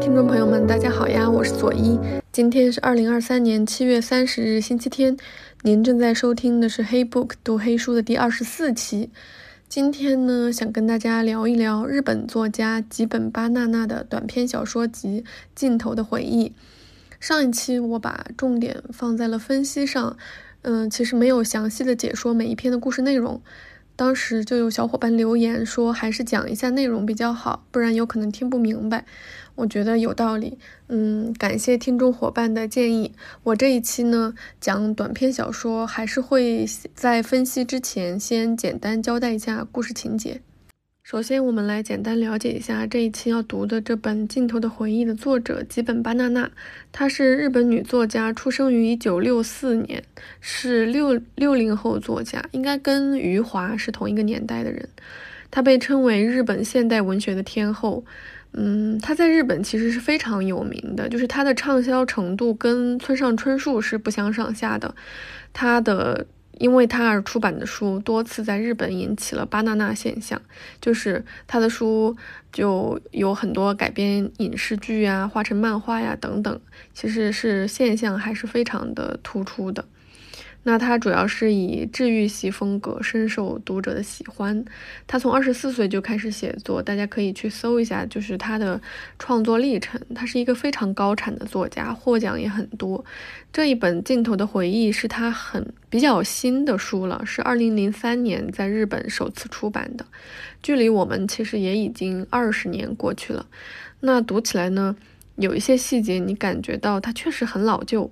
听众朋友们，大家好呀，我是左一。今天是二零二三年七月三十日，星期天。您正在收听的是《黑 book 读黑书》的第二十四期。今天呢，想跟大家聊一聊日本作家吉本巴娜娜的短篇小说集《尽头的回忆》。上一期我把重点放在了分析上，嗯，其实没有详细的解说每一篇的故事内容。当时就有小伙伴留言说，还是讲一下内容比较好，不然有可能听不明白。我觉得有道理，嗯，感谢听众伙伴的建议。我这一期呢讲短篇小说，还是会在分析之前先简单交代一下故事情节。首先，我们来简单了解一下这一期要读的这本《尽头的回忆》的作者吉本巴娜娜。她是日本女作家，出生于一九六四年，是六六零后作家，应该跟余华是同一个年代的人。她被称为日本现代文学的天后。嗯，她在日本其实是非常有名的，就是她的畅销程度跟村上春树是不相上下的。她的。因为他而出版的书多次在日本引起了巴娜娜现象，就是他的书就有很多改编影视剧呀、画成漫画呀等等，其实是现象还是非常的突出的。那他主要是以治愈系风格深受读者的喜欢。他从二十四岁就开始写作，大家可以去搜一下，就是他的创作历程。他是一个非常高产的作家，获奖也很多。这一本《镜头的回忆》是他很比较新的书了，是二零零三年在日本首次出版的，距离我们其实也已经二十年过去了。那读起来呢，有一些细节你感觉到它确实很老旧。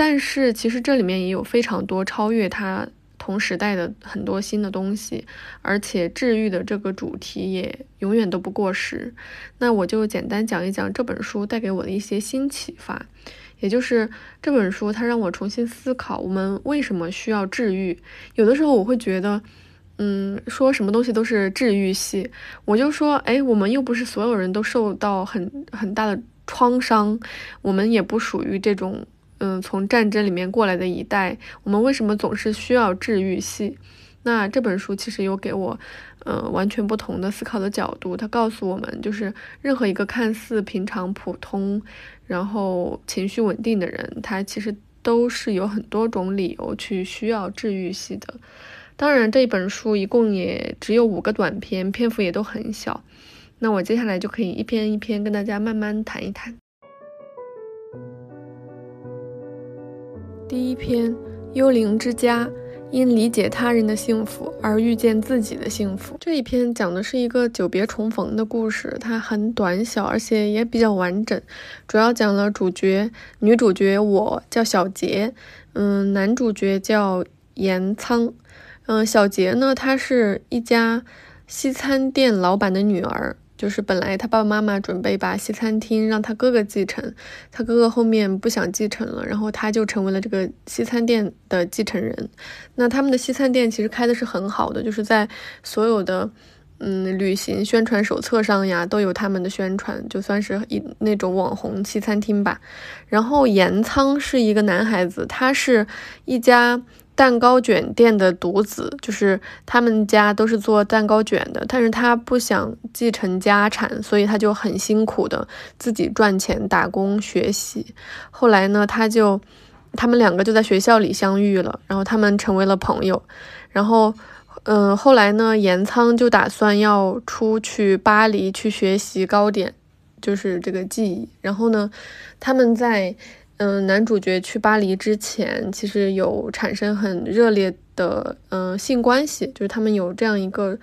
但是其实这里面也有非常多超越它同时代的很多新的东西，而且治愈的这个主题也永远都不过时。那我就简单讲一讲这本书带给我的一些新启发，也就是这本书它让我重新思考我们为什么需要治愈。有的时候我会觉得，嗯，说什么东西都是治愈系，我就说，哎，我们又不是所有人都受到很很大的创伤，我们也不属于这种。嗯，从战争里面过来的一代，我们为什么总是需要治愈系？那这本书其实有给我，呃，完全不同的思考的角度。它告诉我们，就是任何一个看似平常、普通，然后情绪稳定的人，他其实都是有很多种理由去需要治愈系的。当然，这本书一共也只有五个短篇，篇幅也都很小。那我接下来就可以一篇一篇跟大家慢慢谈一谈。第一篇《幽灵之家》，因理解他人的幸福而遇见自己的幸福。这一篇讲的是一个久别重逢的故事，它很短小，而且也比较完整。主要讲了主角、女主角，我叫小杰，嗯，男主角叫岩仓，嗯，小杰呢，他是一家西餐店老板的女儿。就是本来他爸爸妈妈准备把西餐厅让他哥哥继承，他哥哥后面不想继承了，然后他就成为了这个西餐店的继承人。那他们的西餐店其实开的是很好的，就是在所有的嗯旅行宣传手册上呀都有他们的宣传，就算是一那种网红西餐厅吧。然后盐仓是一个男孩子，他是一家。蛋糕卷店的独子，就是他们家都是做蛋糕卷的，但是他不想继承家产，所以他就很辛苦的自己赚钱打工学习。后来呢，他就他们两个就在学校里相遇了，然后他们成为了朋友。然后，嗯，后来呢，岩仓就打算要出去巴黎去学习糕点，就是这个技艺。然后呢，他们在。嗯，男主角去巴黎之前，其实有产生很热烈的嗯性关系，就是他们有这样一个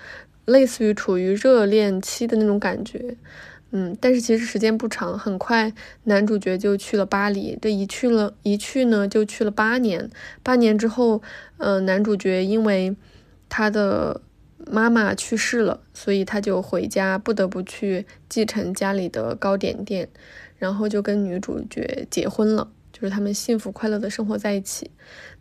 类似于处于热恋期的那种感觉。嗯，但是其实时间不长，很快男主角就去了巴黎，这一去了，一去呢就去了八年。八年之后，嗯，男主角因为他的妈妈去世了，所以他就回家，不得不去继承家里的糕点店。然后就跟女主角结婚了，就是他们幸福快乐的生活在一起。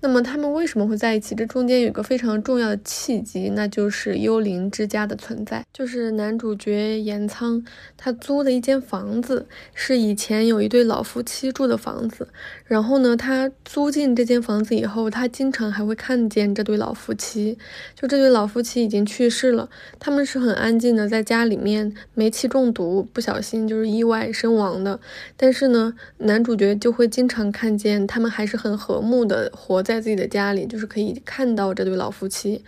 那么他们为什么会在一起？这中间有一个非常重要的契机，那就是幽灵之家的存在。就是男主角岩仓，他租的一间房子，是以前有一对老夫妻住的房子。然后呢，他租进这间房子以后，他经常还会看见这对老夫妻。就这对老夫妻已经去世了，他们是很安静的，在家里面煤气中毒，不小心就是意外身亡的。但是呢，男主角就会经常看见他们还是很和睦的活在自己的家里，就是可以看到这对老夫妻。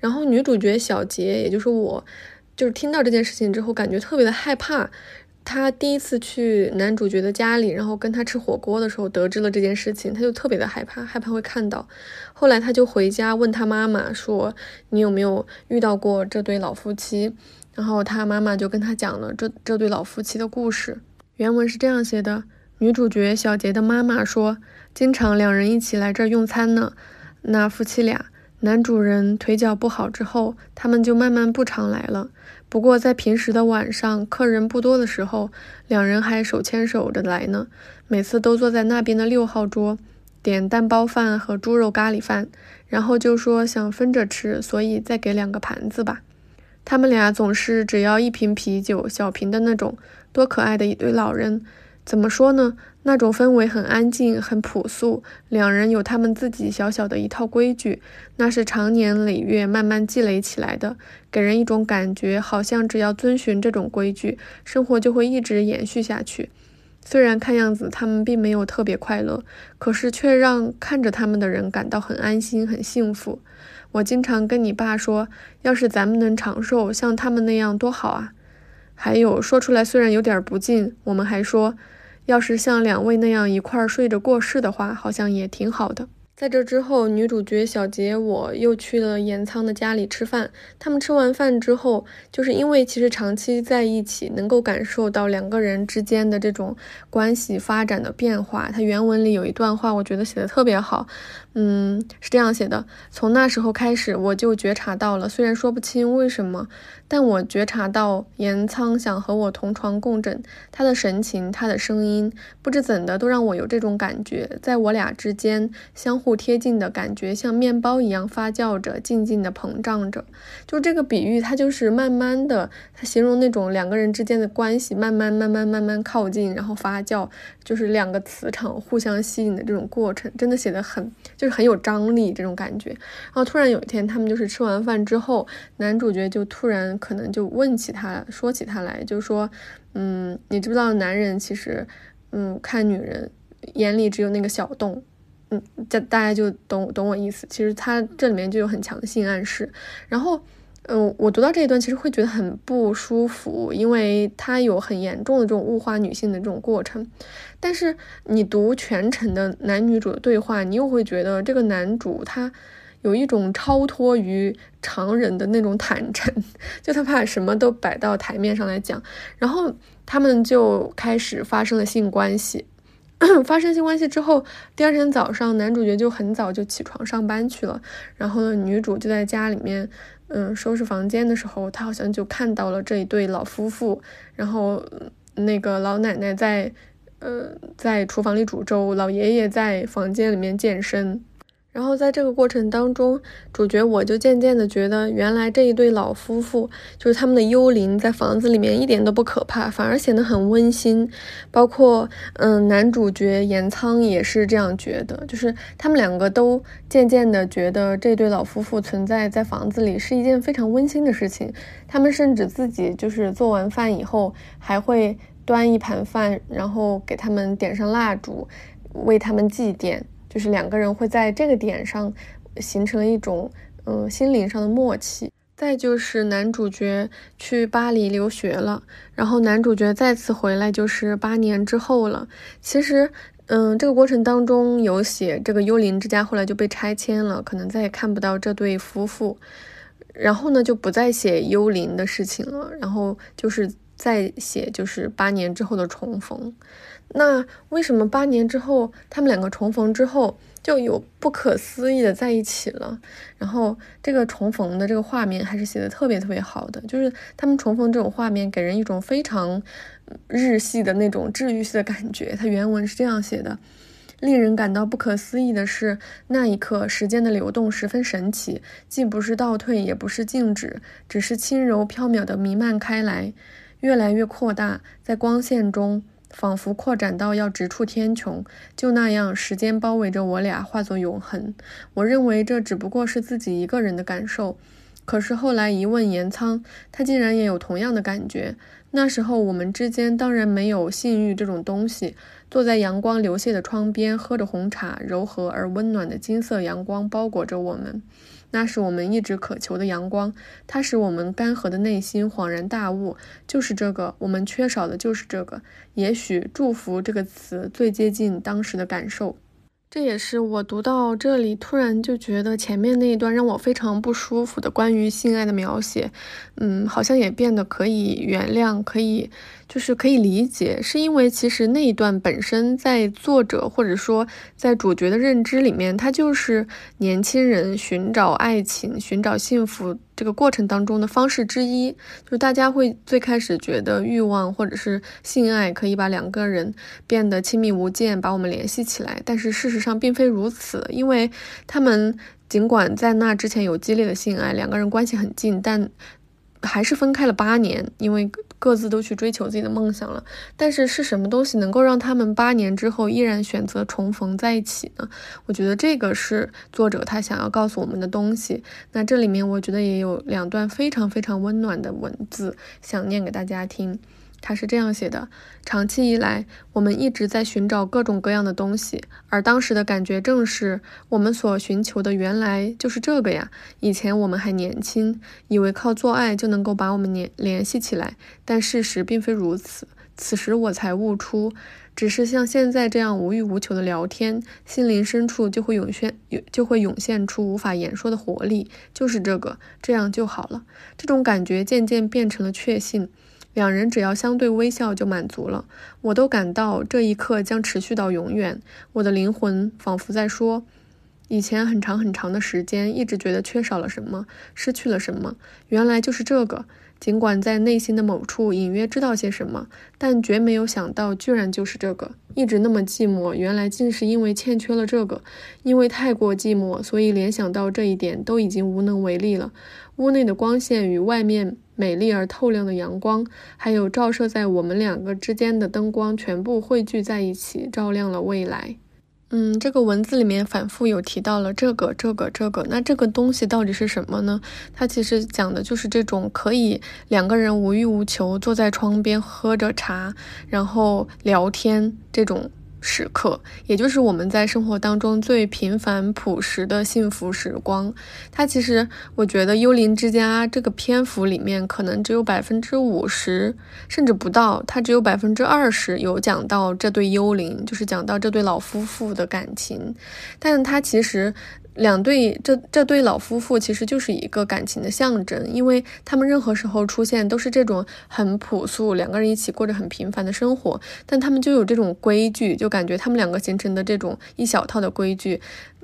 然后女主角小杰，也就是我，就是听到这件事情之后，感觉特别的害怕。他第一次去男主角的家里，然后跟他吃火锅的时候，得知了这件事情，他就特别的害怕，害怕会看到。后来他就回家问他妈妈说：“你有没有遇到过这对老夫妻？”然后他妈妈就跟他讲了这这对老夫妻的故事。原文是这样写的：女主角小杰的妈妈说，经常两人一起来这儿用餐呢。那夫妻俩，男主人腿脚不好之后，他们就慢慢不常来了。不过，在平时的晚上，客人不多的时候，两人还手牵手着来呢。每次都坐在那边的六号桌，点蛋包饭和猪肉咖喱饭，然后就说想分着吃，所以再给两个盘子吧。他们俩总是只要一瓶啤酒，小瓶的那种，多可爱的一对老人。怎么说呢？那种氛围很安静，很朴素。两人有他们自己小小的一套规矩，那是长年累月慢慢积累起来的，给人一种感觉，好像只要遵循这种规矩，生活就会一直延续下去。虽然看样子他们并没有特别快乐，可是却让看着他们的人感到很安心、很幸福。我经常跟你爸说，要是咱们能长寿，像他们那样多好啊！还有说出来虽然有点不敬，我们还说。要是像两位那样一块儿睡着过世的话，好像也挺好的。在这之后，女主角小杰我又去了岩仓的家里吃饭。他们吃完饭之后，就是因为其实长期在一起，能够感受到两个人之间的这种关系发展的变化。他原文里有一段话，我觉得写的特别好。嗯，是这样写的：从那时候开始，我就觉察到了，虽然说不清为什么，但我觉察到岩仓想和我同床共枕。他的神情，他的声音，不知怎的，都让我有这种感觉，在我俩之间相互贴近的感觉，像面包一样发酵着，静静的膨胀着。就这个比喻，它就是慢慢的，它形容那种两个人之间的关系，慢慢慢慢慢慢靠近，然后发酵，就是两个磁场互相吸引的这种过程，真的写的很就。是很有张力这种感觉，然后突然有一天，他们就是吃完饭之后，男主角就突然可能就问起他，说起他来，就说，嗯，你知不知道男人其实，嗯，看女人眼里只有那个小洞，嗯，这大家就懂懂我意思。其实他这里面就有很强的性暗示，然后。嗯，我读到这一段其实会觉得很不舒服，因为它有很严重的这种物化女性的这种过程。但是你读全程的男女主的对话，你又会觉得这个男主他有一种超脱于常人的那种坦诚，就他把什么都摆到台面上来讲。然后他们就开始发生了性关系，发生性关系之后，第二天早上男主角就很早就起床上班去了，然后呢，女主就在家里面。嗯，收拾房间的时候，她好像就看到了这一对老夫妇，然后那个老奶奶在，呃，在厨房里煮粥，老爷爷在房间里面健身。然后在这个过程当中，主角我就渐渐的觉得，原来这一对老夫妇就是他们的幽灵，在房子里面一点都不可怕，反而显得很温馨。包括嗯，男主角岩仓也是这样觉得，就是他们两个都渐渐的觉得这对老夫妇存在在房子里是一件非常温馨的事情。他们甚至自己就是做完饭以后，还会端一盘饭，然后给他们点上蜡烛，为他们祭奠。就是两个人会在这个点上形成一种嗯心灵上的默契。再就是男主角去巴黎留学了，然后男主角再次回来就是八年之后了。其实嗯这个过程当中有写这个幽灵之家后来就被拆迁了，可能再也看不到这对夫妇。然后呢就不再写幽灵的事情了，然后就是再写就是八年之后的重逢。那为什么八年之后他们两个重逢之后就有不可思议的在一起了？然后这个重逢的这个画面还是写的特别特别好的，就是他们重逢这种画面给人一种非常日系的那种治愈系的感觉。它原文是这样写的：令人感到不可思议的是，那一刻时间的流动十分神奇，既不是倒退，也不是静止，只是轻柔飘渺地弥漫开来，越来越扩大，在光线中。仿佛扩展到要直触天穹，就那样，时间包围着我俩，化作永恒。我认为这只不过是自己一个人的感受，可是后来一问严仓，他竟然也有同样的感觉。那时候我们之间当然没有性欲这种东西，坐在阳光流泻的窗边，喝着红茶，柔和而温暖的金色阳光包裹着我们。那是我们一直渴求的阳光，它使我们干涸的内心恍然大悟，就是这个，我们缺少的就是这个。也许“祝福”这个词最接近当时的感受。这也是我读到这里，突然就觉得前面那一段让我非常不舒服的关于性爱的描写，嗯，好像也变得可以原谅，可以就是可以理解，是因为其实那一段本身在作者或者说在主角的认知里面，它就是年轻人寻找爱情、寻找幸福。这个过程当中的方式之一，就是大家会最开始觉得欲望或者是性爱可以把两个人变得亲密无间，把我们联系起来。但是事实上并非如此，因为他们尽管在那之前有激烈的性爱，两个人关系很近，但还是分开了八年，因为。各自都去追求自己的梦想了，但是是什么东西能够让他们八年之后依然选择重逢在一起呢？我觉得这个是作者他想要告诉我们的东西。那这里面我觉得也有两段非常非常温暖的文字，想念给大家听。他是这样写的：长期以来，我们一直在寻找各种各样的东西，而当时的感觉正是我们所寻求的，原来就是这个呀。以前我们还年轻，以为靠做爱就能够把我们联联系起来，但事实并非如此。此时我才悟出，只是像现在这样无欲无求的聊天，心灵深处就会涌现，就会涌现出无法言说的活力。就是这个，这样就好了。这种感觉渐渐变成了确信。两人只要相对微笑就满足了，我都感到这一刻将持续到永远。我的灵魂仿佛在说：以前很长很长的时间，一直觉得缺少了什么，失去了什么，原来就是这个。尽管在内心的某处隐约知道些什么，但绝没有想到，居然就是这个。一直那么寂寞，原来竟是因为欠缺了这个。因为太过寂寞，所以联想到这一点，都已经无能为力了。屋内的光线与外面美丽而透亮的阳光，还有照射在我们两个之间的灯光，全部汇聚在一起，照亮了未来。嗯，这个文字里面反复有提到了这个、这个、这个，那这个东西到底是什么呢？它其实讲的就是这种可以两个人无欲无求，坐在窗边喝着茶，然后聊天这种。时刻，也就是我们在生活当中最平凡朴实的幸福时光。它其实，我觉得《幽灵之家》这个篇幅里面可能只有百分之五十，甚至不到，它只有百分之二十有讲到这对幽灵，就是讲到这对老夫妇的感情。但它其实。两对这这对老夫妇其实就是一个感情的象征，因为他们任何时候出现都是这种很朴素，两个人一起过着很平凡的生活，但他们就有这种规矩，就感觉他们两个形成的这种一小套的规矩，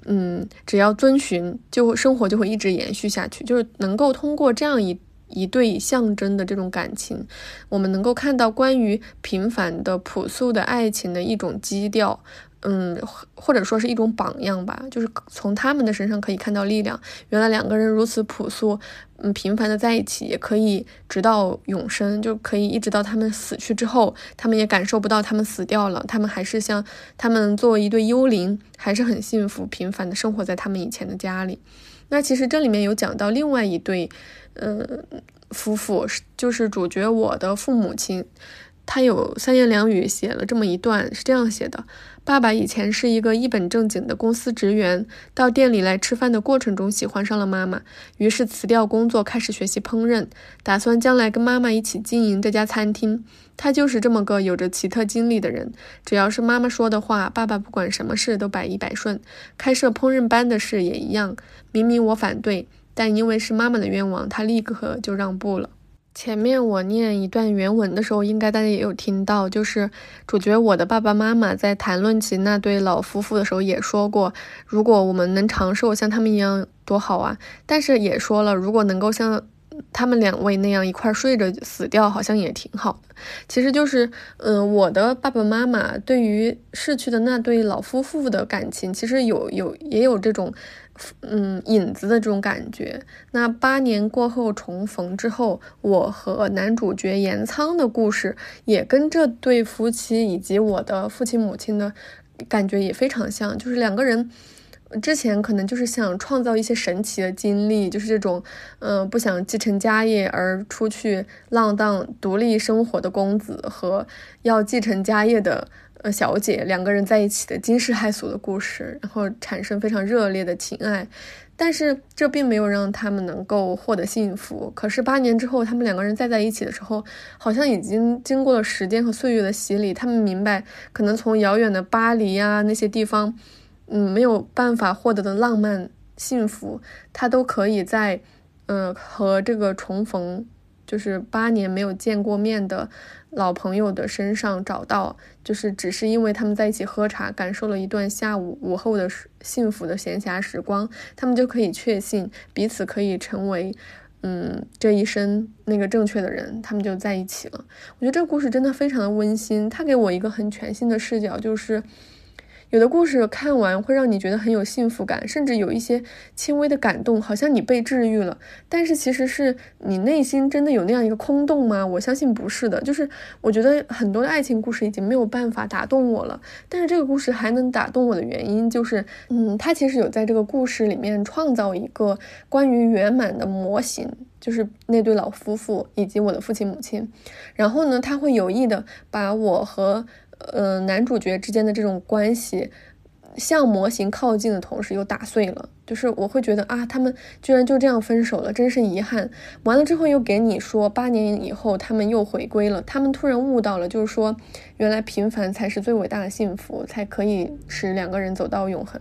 嗯，只要遵循，就生活就会一直延续下去，就是能够通过这样一一对象征的这种感情，我们能够看到关于平凡的朴素的爱情的一种基调。嗯，或者说是一种榜样吧，就是从他们的身上可以看到力量。原来两个人如此朴素，嗯，平凡的在一起，也可以直到永生，就可以一直到他们死去之后，他们也感受不到他们死掉了，他们还是像他们作为一对幽灵，还是很幸福平凡的生活在他们以前的家里。那其实这里面有讲到另外一对，嗯，夫妇是就是主角我的父母亲。他有三言两语写了这么一段，是这样写的：爸爸以前是一个一本正经的公司职员，到店里来吃饭的过程中喜欢上了妈妈，于是辞掉工作，开始学习烹饪，打算将来跟妈妈一起经营这家餐厅。他就是这么个有着奇特经历的人，只要是妈妈说的话，爸爸不管什么事都百依百顺。开设烹饪班的事也一样，明明我反对，但因为是妈妈的愿望，他立刻就让步了。前面我念一段原文的时候，应该大家也有听到，就是主角我的爸爸妈妈在谈论起那对老夫妇的时候，也说过，如果我们能长寿像他们一样多好啊。但是也说了，如果能够像他们两位那样一块睡着死掉，好像也挺好。其实就是，嗯，我的爸爸妈妈对于逝去的那对老夫妇的感情，其实有有也有这种，嗯，影子的这种感觉。那八年过后重逢之后，我和男主角岩仓的故事，也跟这对夫妻以及我的父亲母亲的感觉也非常像，就是两个人。之前可能就是想创造一些神奇的经历，就是这种，嗯，不想继承家业而出去浪荡、独立生活的公子和要继承家业的呃小姐两个人在一起的惊世骇俗的故事，然后产生非常热烈的情爱。但是这并没有让他们能够获得幸福。可是八年之后，他们两个人再在一起的时候，好像已经经过了时间和岁月的洗礼，他们明白，可能从遥远的巴黎啊那些地方。嗯，没有办法获得的浪漫幸福，他都可以在，嗯，和这个重逢，就是八年没有见过面的老朋友的身上找到，就是只是因为他们在一起喝茶，感受了一段下午午后的幸福的闲暇时光，他们就可以确信彼此可以成为，嗯，这一生那个正确的人，他们就在一起了。我觉得这个故事真的非常的温馨，它给我一个很全新的视角，就是。有的故事看完会让你觉得很有幸福感，甚至有一些轻微的感动，好像你被治愈了。但是其实是你内心真的有那样一个空洞吗？我相信不是的。就是我觉得很多的爱情故事已经没有办法打动我了，但是这个故事还能打动我的原因，就是嗯，他其实有在这个故事里面创造一个关于圆满的模型，就是那对老夫妇以及我的父亲母亲。然后呢，他会有意的把我和。呃，男主角之间的这种关系向模型靠近的同时又打碎了，就是我会觉得啊，他们居然就这样分手了，真是遗憾。完了之后又给你说八年以后他们又回归了，他们突然悟到了，就是说原来平凡才是最伟大的幸福，才可以使两个人走到永恒。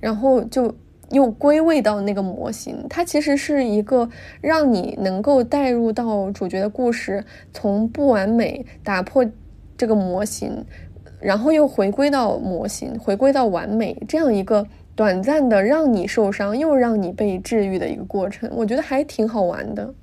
然后就又归位到那个模型，它其实是一个让你能够带入到主角的故事，从不完美打破。这个模型，然后又回归到模型，回归到完美，这样一个短暂的让你受伤又让你被治愈的一个过程，我觉得还挺好玩的。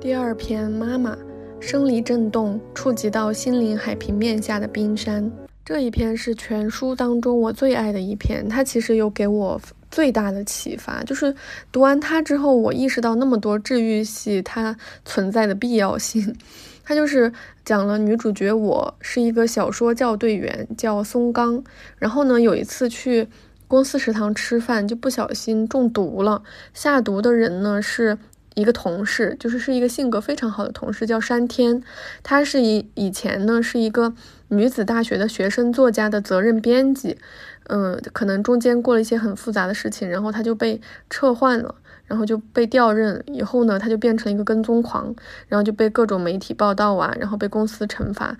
第二篇，妈妈，生理震动触及到心灵海平面下的冰山。这一篇是全书当中我最爱的一篇，它其实有给我最大的启发，就是读完它之后，我意识到那么多治愈系它存在的必要性。它就是讲了女主角我是一个小说教队员，叫松冈，然后呢有一次去公司食堂吃饭，就不小心中毒了，下毒的人呢是。一个同事，就是是一个性格非常好的同事，叫山天。他是以以前呢是一个女子大学的学生作家的责任编辑，嗯，可能中间过了一些很复杂的事情，然后他就被撤换了，然后就被调任。以后呢，他就变成了一个跟踪狂，然后就被各种媒体报道啊，然后被公司惩罚。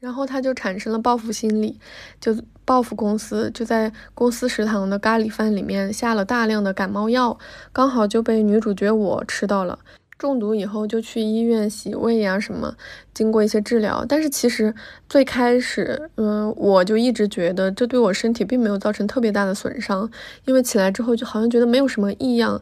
然后他就产生了报复心理，就报复公司，就在公司食堂的咖喱饭里面下了大量的感冒药，刚好就被女主角我吃到了。中毒以后就去医院洗胃呀什么，经过一些治疗。但是其实最开始，嗯，我就一直觉得这对我身体并没有造成特别大的损伤，因为起来之后就好像觉得没有什么异样。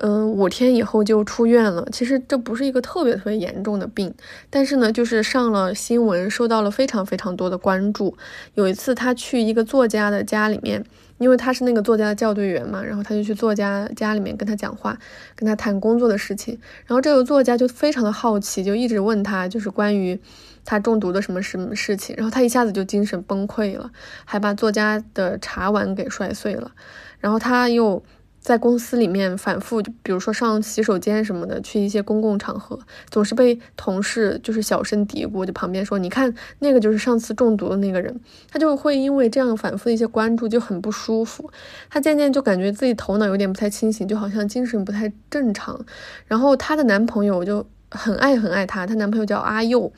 嗯，五天以后就出院了。其实这不是一个特别特别严重的病，但是呢，就是上了新闻，受到了非常非常多的关注。有一次，他去一个作家的家里面，因为他是那个作家的校对员嘛，然后他就去作家家里面跟他讲话，跟他谈工作的事情。然后这个作家就非常的好奇，就一直问他，就是关于他中毒的什么什么事情。然后他一下子就精神崩溃了，还把作家的茶碗给摔碎了。然后他又。在公司里面反复，就比如说上洗手间什么的，去一些公共场合，总是被同事就是小声嘀咕，就旁边说：“你看那个就是上次中毒的那个人。”他就会因为这样反复的一些关注就很不舒服，他渐渐就感觉自己头脑有点不太清醒，就好像精神不太正常。然后她的男朋友就很爱很爱她，她男朋友叫阿佑。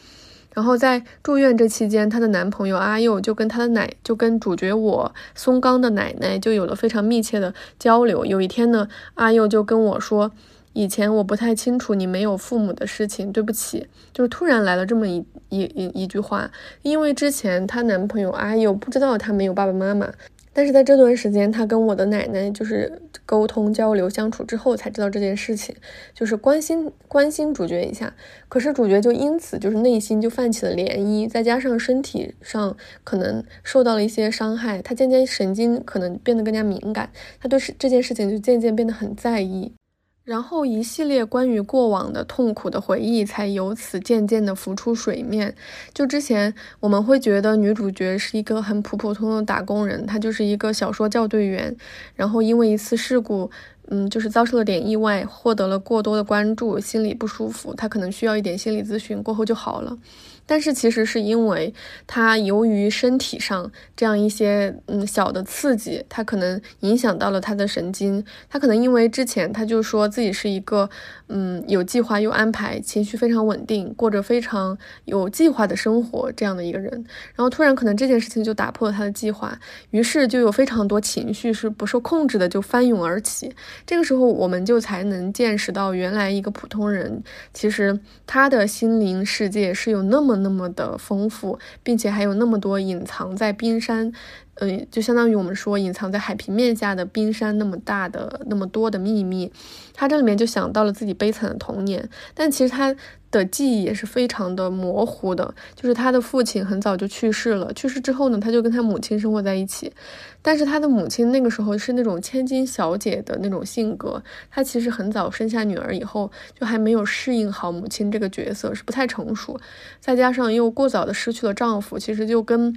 然后在住院这期间，她的男朋友阿佑就跟她的奶，就跟主角我松冈的奶奶就有了非常密切的交流。有一天呢，阿佑就跟我说：“以前我不太清楚你没有父母的事情，对不起。”就是突然来了这么一一一一句话，因为之前她男朋友阿佑不知道她没有爸爸妈妈。但是在这段时间，他跟我的奶奶就是沟通、交流、相处之后，才知道这件事情，就是关心关心主角一下。可是主角就因此就是内心就泛起了涟漪，再加上身体上可能受到了一些伤害，他渐渐神经可能变得更加敏感，他对这件事情就渐渐变得很在意。然后一系列关于过往的痛苦的回忆才由此渐渐的浮出水面。就之前我们会觉得女主角是一个很普普通通的打工人，她就是一个小说校对员，然后因为一次事故，嗯，就是遭受了点意外，获得了过多的关注，心里不舒服，她可能需要一点心理咨询，过后就好了。但是其实是因为他由于身体上这样一些嗯小的刺激，他可能影响到了他的神经。他可能因为之前他就说自己是一个嗯有计划又安排，情绪非常稳定，过着非常有计划的生活这样的一个人。然后突然可能这件事情就打破了他的计划，于是就有非常多情绪是不受控制的就翻涌而起。这个时候我们就才能见识到，原来一个普通人其实他的心灵世界是有那么。那么的丰富，并且还有那么多隐藏在冰山，嗯，就相当于我们说隐藏在海平面下的冰山那么大的那么多的秘密。他这里面就想到了自己悲惨的童年，但其实他。的记忆也是非常的模糊的，就是他的父亲很早就去世了，去世之后呢，他就跟他母亲生活在一起，但是他的母亲那个时候是那种千金小姐的那种性格，她其实很早生下女儿以后就还没有适应好母亲这个角色，是不太成熟，再加上又过早的失去了丈夫，其实就跟。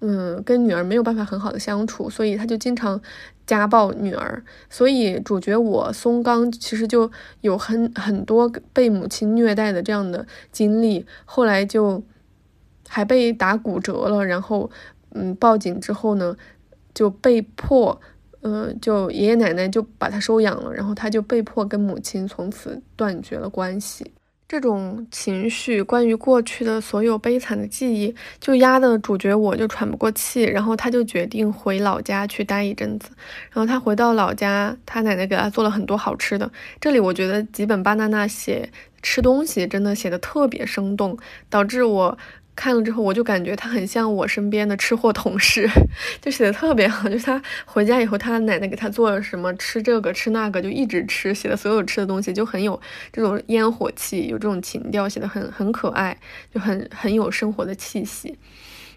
嗯，跟女儿没有办法很好的相处，所以他就经常家暴女儿。所以主角我松冈其实就有很很多被母亲虐待的这样的经历，后来就还被打骨折了。然后，嗯，报警之后呢，就被迫，嗯，就爷爷奶奶就把他收养了，然后他就被迫跟母亲从此断绝了关系。这种情绪，关于过去的所有悲惨的记忆，就压得主角我就喘不过气，然后他就决定回老家去待一阵子。然后他回到老家，他奶奶给他做了很多好吃的。这里我觉得吉本巴娜娜写吃东西真的写的特别生动，导致我。看了之后，我就感觉他很像我身边的吃货同事，就写的特别好。就他回家以后，他奶奶给他做了什么，吃这个吃那个，就一直吃。写的所有吃的东西就很有这种烟火气，有这种情调，写的很很可爱，就很很有生活的气息。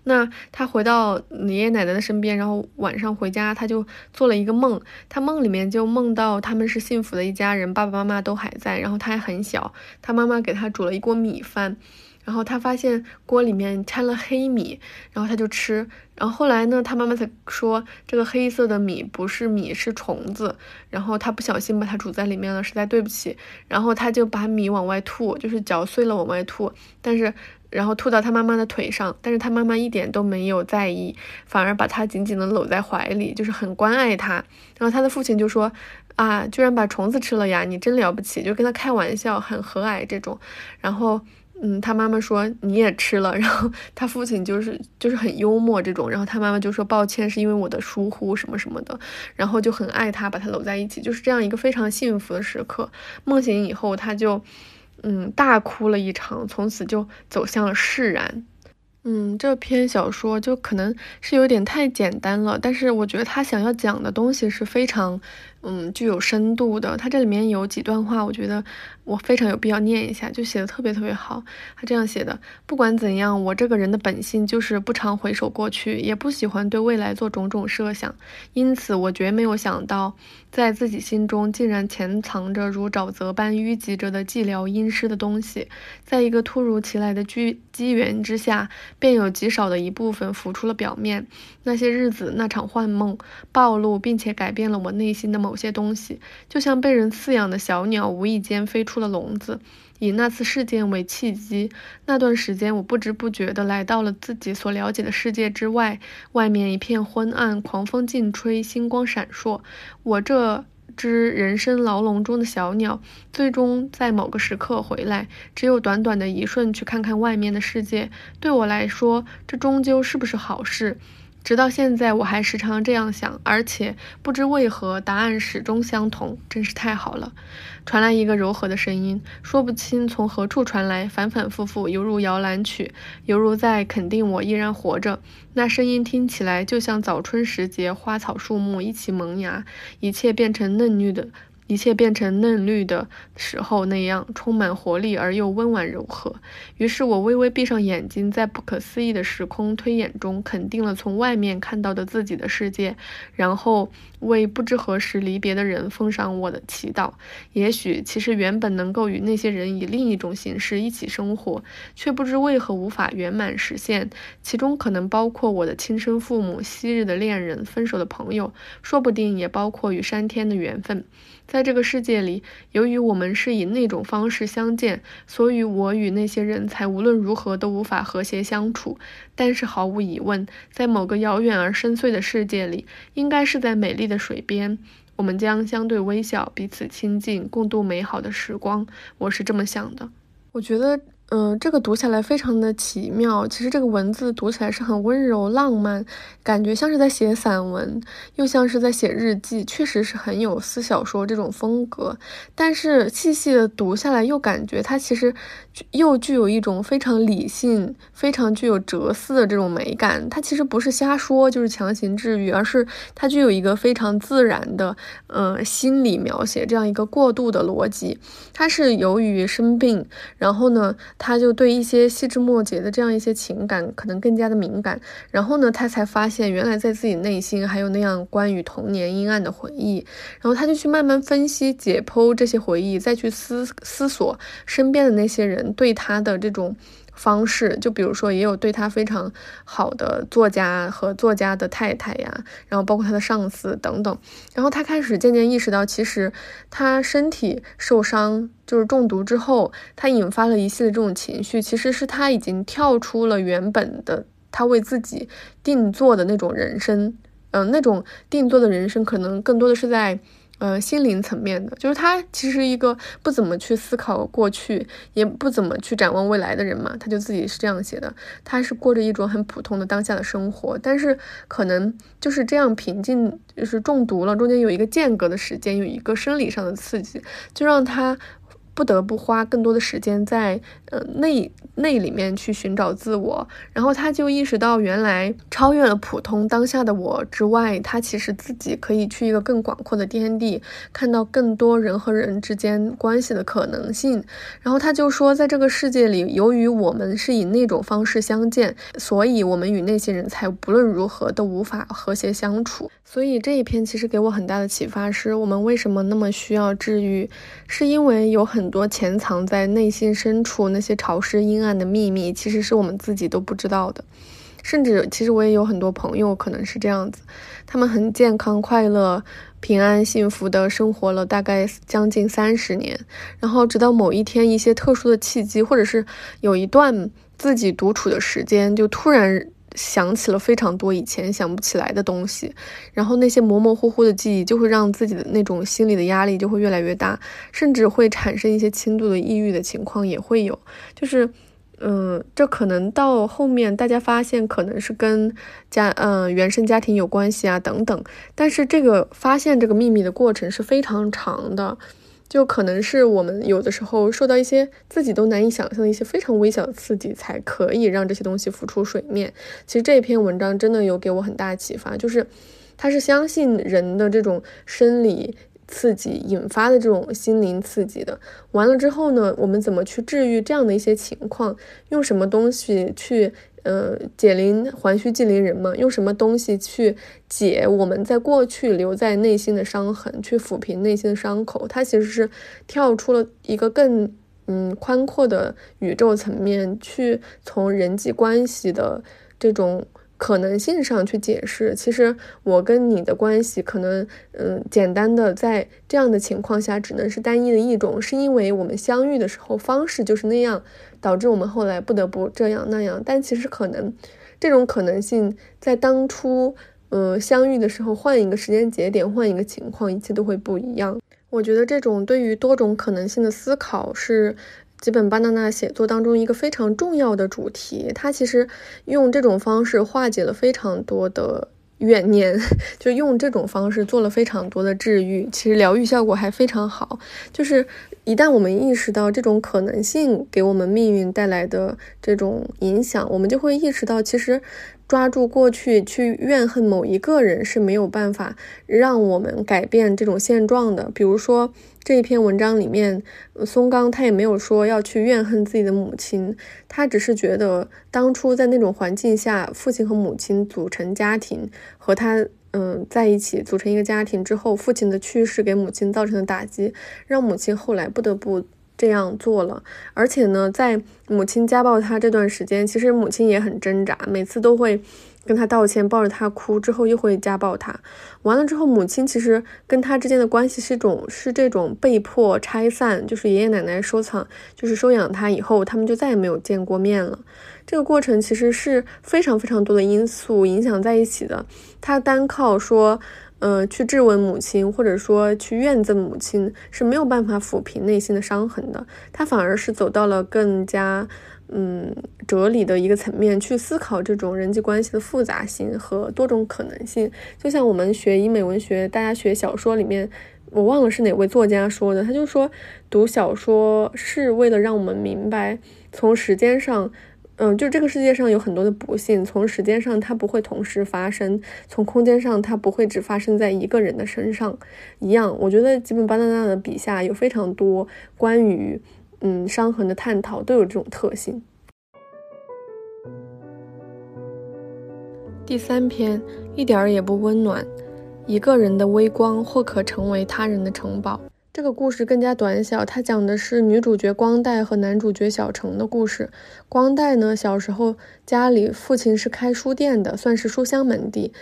那他回到爷爷奶奶的身边，然后晚上回家，他就做了一个梦。他梦里面就梦到他们是幸福的一家人，爸爸妈妈都还在，然后他还很小，他妈妈给他煮了一锅米饭。然后他发现锅里面掺了黑米，然后他就吃。然后后来呢，他妈妈才说这个黑色的米不是米，是虫子。然后他不小心把它煮在里面了，实在对不起。然后他就把米往外吐，就是嚼碎了往外吐。但是，然后吐到他妈妈的腿上，但是他妈妈一点都没有在意，反而把他紧紧的搂在怀里，就是很关爱他。然后他的父亲就说：“啊，居然把虫子吃了呀，你真了不起！”就跟他开玩笑，很和蔼这种。然后。嗯，他妈妈说你也吃了，然后 他父亲就是就是很幽默这种，然后他妈妈就说抱歉是因为我的疏忽什么什么的，然后就很爱他，把他搂在一起，就是这样一个非常幸福的时刻。梦醒以后，他就嗯大哭了一场，从此就走向了释然。嗯，这篇小说就可能是有点太简单了，但是我觉得他想要讲的东西是非常，嗯，具有深度的。他这里面有几段话，我觉得我非常有必要念一下，就写的特别特别好。他这样写的：不管怎样，我这个人的本性就是不常回首过去，也不喜欢对未来做种种设想，因此我绝没有想到。在自己心中竟然潜藏着如沼泽般淤积着的寂寥阴湿的东西，在一个突如其来的机机缘之下，便有极少的一部分浮出了表面。那些日子，那场幻梦，暴露并且改变了我内心的某某些东西，就像被人饲养的小鸟无意间飞出了笼子。以那次事件为契机，那段时间我不知不觉地来到了自己所了解的世界之外。外面一片昏暗，狂风劲吹，星光闪烁。我这只人生牢笼中的小鸟，最终在某个时刻回来，只有短短的一瞬，去看看外面的世界。对我来说，这终究是不是好事？直到现在，我还时常这样想，而且不知为何，答案始终相同，真是太好了。传来一个柔和的声音，说不清从何处传来，反反复复，犹如摇篮曲，犹如在肯定我依然活着。那声音听起来就像早春时节，花草树木一起萌芽，一切变成嫩绿的。一切变成嫩绿的时候那样充满活力而又温婉柔和。于是我微微闭上眼睛，在不可思议的时空推演中，肯定了从外面看到的自己的世界，然后为不知何时离别的人奉上我的祈祷。也许，其实原本能够与那些人以另一种形式一起生活，却不知为何无法圆满实现。其中可能包括我的亲生父母、昔日的恋人、分手的朋友，说不定也包括与山天的缘分。在这个世界里，由于我们是以那种方式相见，所以我与那些人才无论如何都无法和谐相处。但是毫无疑问，在某个遥远而深邃的世界里，应该是在美丽的水边，我们将相对微笑，彼此亲近，共度美好的时光。我是这么想的。我觉得。嗯，这个读起来非常的奇妙。其实这个文字读起来是很温柔浪漫，感觉像是在写散文，又像是在写日记，确实是很有思小说这种风格。但是细细的读下来，又感觉它其实又具有一种非常理性、非常具有哲思的这种美感。它其实不是瞎说，就是强行治愈，而是它具有一个非常自然的，呃，心理描写这样一个过渡的逻辑。它是由于生病，然后呢。他就对一些细枝末节的这样一些情感可能更加的敏感，然后呢，他才发现原来在自己内心还有那样关于童年阴暗的回忆，然后他就去慢慢分析解剖这些回忆，再去思思索身边的那些人对他的这种。方式，就比如说，也有对他非常好的作家和作家的太太呀，然后包括他的上司等等，然后他开始渐渐意识到，其实他身体受伤，就是中毒之后，他引发了一系列这种情绪，其实是他已经跳出了原本的他为自己定做的那种人生，嗯，那种定做的人生可能更多的是在。呃，心灵层面的，就是他其实一个不怎么去思考过去，也不怎么去展望未来的人嘛，他就自己是这样写的，他是过着一种很普通的当下的生活，但是可能就是这样平静，就是中毒了，中间有一个间隔的时间，有一个生理上的刺激，就让他。不得不花更多的时间在呃内内里面去寻找自我，然后他就意识到，原来超越了普通当下的我之外，他其实自己可以去一个更广阔的天地，看到更多人和人之间关系的可能性。然后他就说，在这个世界里，由于我们是以那种方式相见，所以我们与那些人才不论如何都无法和谐相处。所以这一篇其实给我很大的启发，是我们为什么那么需要治愈，是因为有很多潜藏在内心深处那一些潮湿阴暗的秘密，其实是我们自己都不知道的。甚至其实我也有很多朋友可能是这样子，他们很健康、快乐、平安、幸福的生活了大概将近三十年，然后直到某一天一些特殊的契机，或者是有一段自己独处的时间，就突然。想起了非常多以前想不起来的东西，然后那些模模糊糊的记忆就会让自己的那种心理的压力就会越来越大，甚至会产生一些轻度的抑郁的情况也会有。就是，嗯，这可能到后面大家发现可能是跟家，嗯，原生家庭有关系啊等等，但是这个发现这个秘密的过程是非常长的。就可能是我们有的时候受到一些自己都难以想象的一些非常微小的刺激，才可以让这些东西浮出水面。其实这篇文章真的有给我很大启发，就是他是相信人的这种生理刺激引发的这种心灵刺激的。完了之后呢，我们怎么去治愈这样的一些情况？用什么东西去？呃，解铃还须系铃人嘛，用什么东西去解我们在过去留在内心的伤痕，去抚平内心的伤口？它其实是跳出了一个更嗯宽阔的宇宙层面，去从人际关系的这种。可能性上去解释，其实我跟你的关系可能，嗯，简单的在这样的情况下只能是单一的一种，是因为我们相遇的时候方式就是那样，导致我们后来不得不这样那样。但其实可能这种可能性在当初，呃，相遇的时候换一个时间节点，换一个情况，一切都会不一样。我觉得这种对于多种可能性的思考是。吉本巴娜娜写作当中一个非常重要的主题。他其实用这种方式化解了非常多的。怨念 就用这种方式做了非常多的治愈，其实疗愈效果还非常好。就是一旦我们意识到这种可能性给我们命运带来的这种影响，我们就会意识到，其实抓住过去去怨恨某一个人是没有办法让我们改变这种现状的。比如说。这一篇文章里面，松冈他也没有说要去怨恨自己的母亲，他只是觉得当初在那种环境下，父亲和母亲组成家庭，和他嗯在一起组成一个家庭之后，父亲的去世给母亲造成的打击，让母亲后来不得不这样做了。而且呢，在母亲家暴他这段时间，其实母亲也很挣扎，每次都会。跟他道歉，抱着他哭之后又会家暴他，完了之后母亲其实跟他之间的关系是种是这种被迫拆散，就是爷爷奶奶收藏就是收养他以后，他们就再也没有见过面了。这个过程其实是非常非常多的因素影响在一起的。他单靠说，呃，去质问母亲或者说去怨憎母亲是没有办法抚平内心的伤痕的，他反而是走到了更加。嗯，哲理的一个层面去思考这种人际关系的复杂性和多种可能性。就像我们学英美文学，大家学小说里面，我忘了是哪位作家说的，他就说读小说是为了让我们明白，从时间上，嗯，就这个世界上有很多的不幸，从时间上它不会同时发生，从空间上它不会只发生在一个人的身上一样。我觉得吉本巴纳纳的笔下有非常多关于。嗯，伤痕的探讨都有这种特性。第三篇一点儿也不温暖，一个人的微光或可成为他人的城堡。这个故事更加短小，它讲的是女主角光代和男主角小城的故事。光代呢，小时候家里父亲是开书店的，算是书香门第。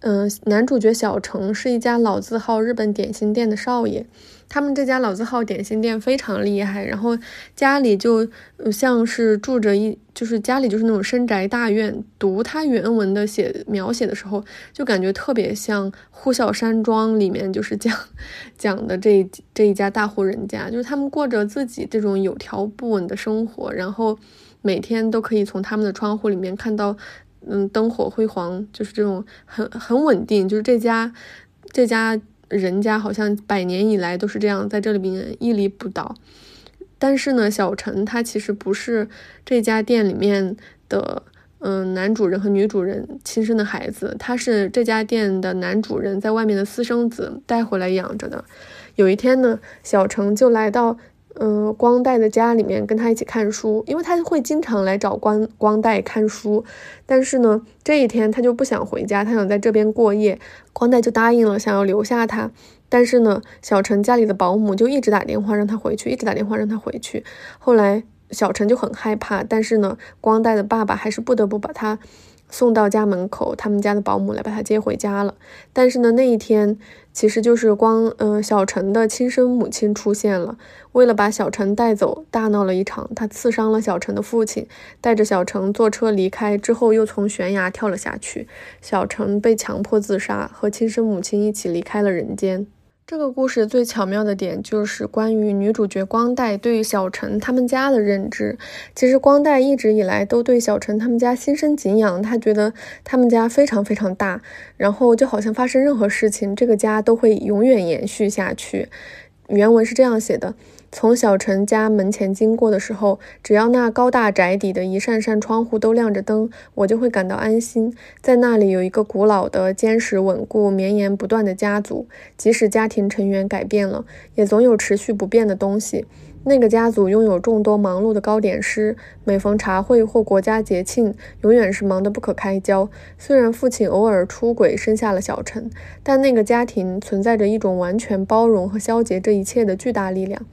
嗯，男主角小城是一家老字号日本点心店的少爷。他们这家老字号点心店非常厉害，然后家里就像是住着一，就是家里就是那种深宅大院。读他原文的写描写的时候，就感觉特别像《呼啸山庄》里面就是讲 讲的这这一家大户人家，就是他们过着自己这种有条不紊的生活，然后每天都可以从他们的窗户里面看到，嗯，灯火辉煌，就是这种很很稳定，就是这家这家。人家好像百年以来都是这样，在这里边屹立不倒。但是呢，小陈他其实不是这家店里面的嗯男主人和女主人亲生的孩子，他是这家店的男主人在外面的私生子带回来养着的。有一天呢，小陈就来到。嗯，光代的家里面跟他一起看书，因为他会经常来找光光代看书。但是呢，这一天他就不想回家，他想在这边过夜。光代就答应了，想要留下他。但是呢，小陈家里的保姆就一直打电话让他回去，一直打电话让他回去。后来小陈就很害怕，但是呢，光代的爸爸还是不得不把他。送到家门口，他们家的保姆来把他接回家了。但是呢，那一天其实就是光，嗯，小陈的亲生母亲出现了，为了把小陈带走，大闹了一场。他刺伤了小陈的父亲，带着小陈坐车离开之后，又从悬崖跳了下去。小陈被强迫自杀，和亲生母亲一起离开了人间。这个故事最巧妙的点就是关于女主角光代对小陈他们家的认知。其实光代一直以来都对小陈他们家心生敬仰，他觉得他们家非常非常大，然后就好像发生任何事情，这个家都会永远延续下去。原文是这样写的。从小陈家门前经过的时候，只要那高大宅邸的一扇扇窗户都亮着灯，我就会感到安心。在那里有一个古老的、坚实稳固、绵延不断的家族，即使家庭成员改变了，也总有持续不变的东西。那个家族拥有众多忙碌的糕点师，每逢茶会或国家节庆，永远是忙得不可开交。虽然父亲偶尔出轨生下了小陈，但那个家庭存在着一种完全包容和消解这一切的巨大力量。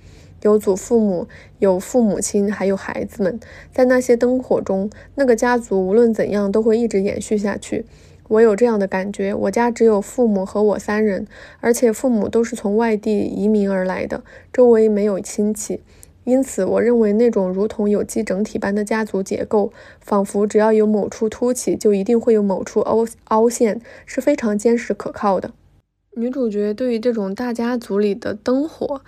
有祖父母，有父母亲，还有孩子们，在那些灯火中，那个家族无论怎样都会一直延续下去。我有这样的感觉。我家只有父母和我三人，而且父母都是从外地移民而来的，周围没有亲戚，因此我认为那种如同有机整体般的家族结构，仿佛只要有某处凸起，就一定会有某处凹凹陷，是非常坚实可靠的。女主角对于这种大家族里的灯火。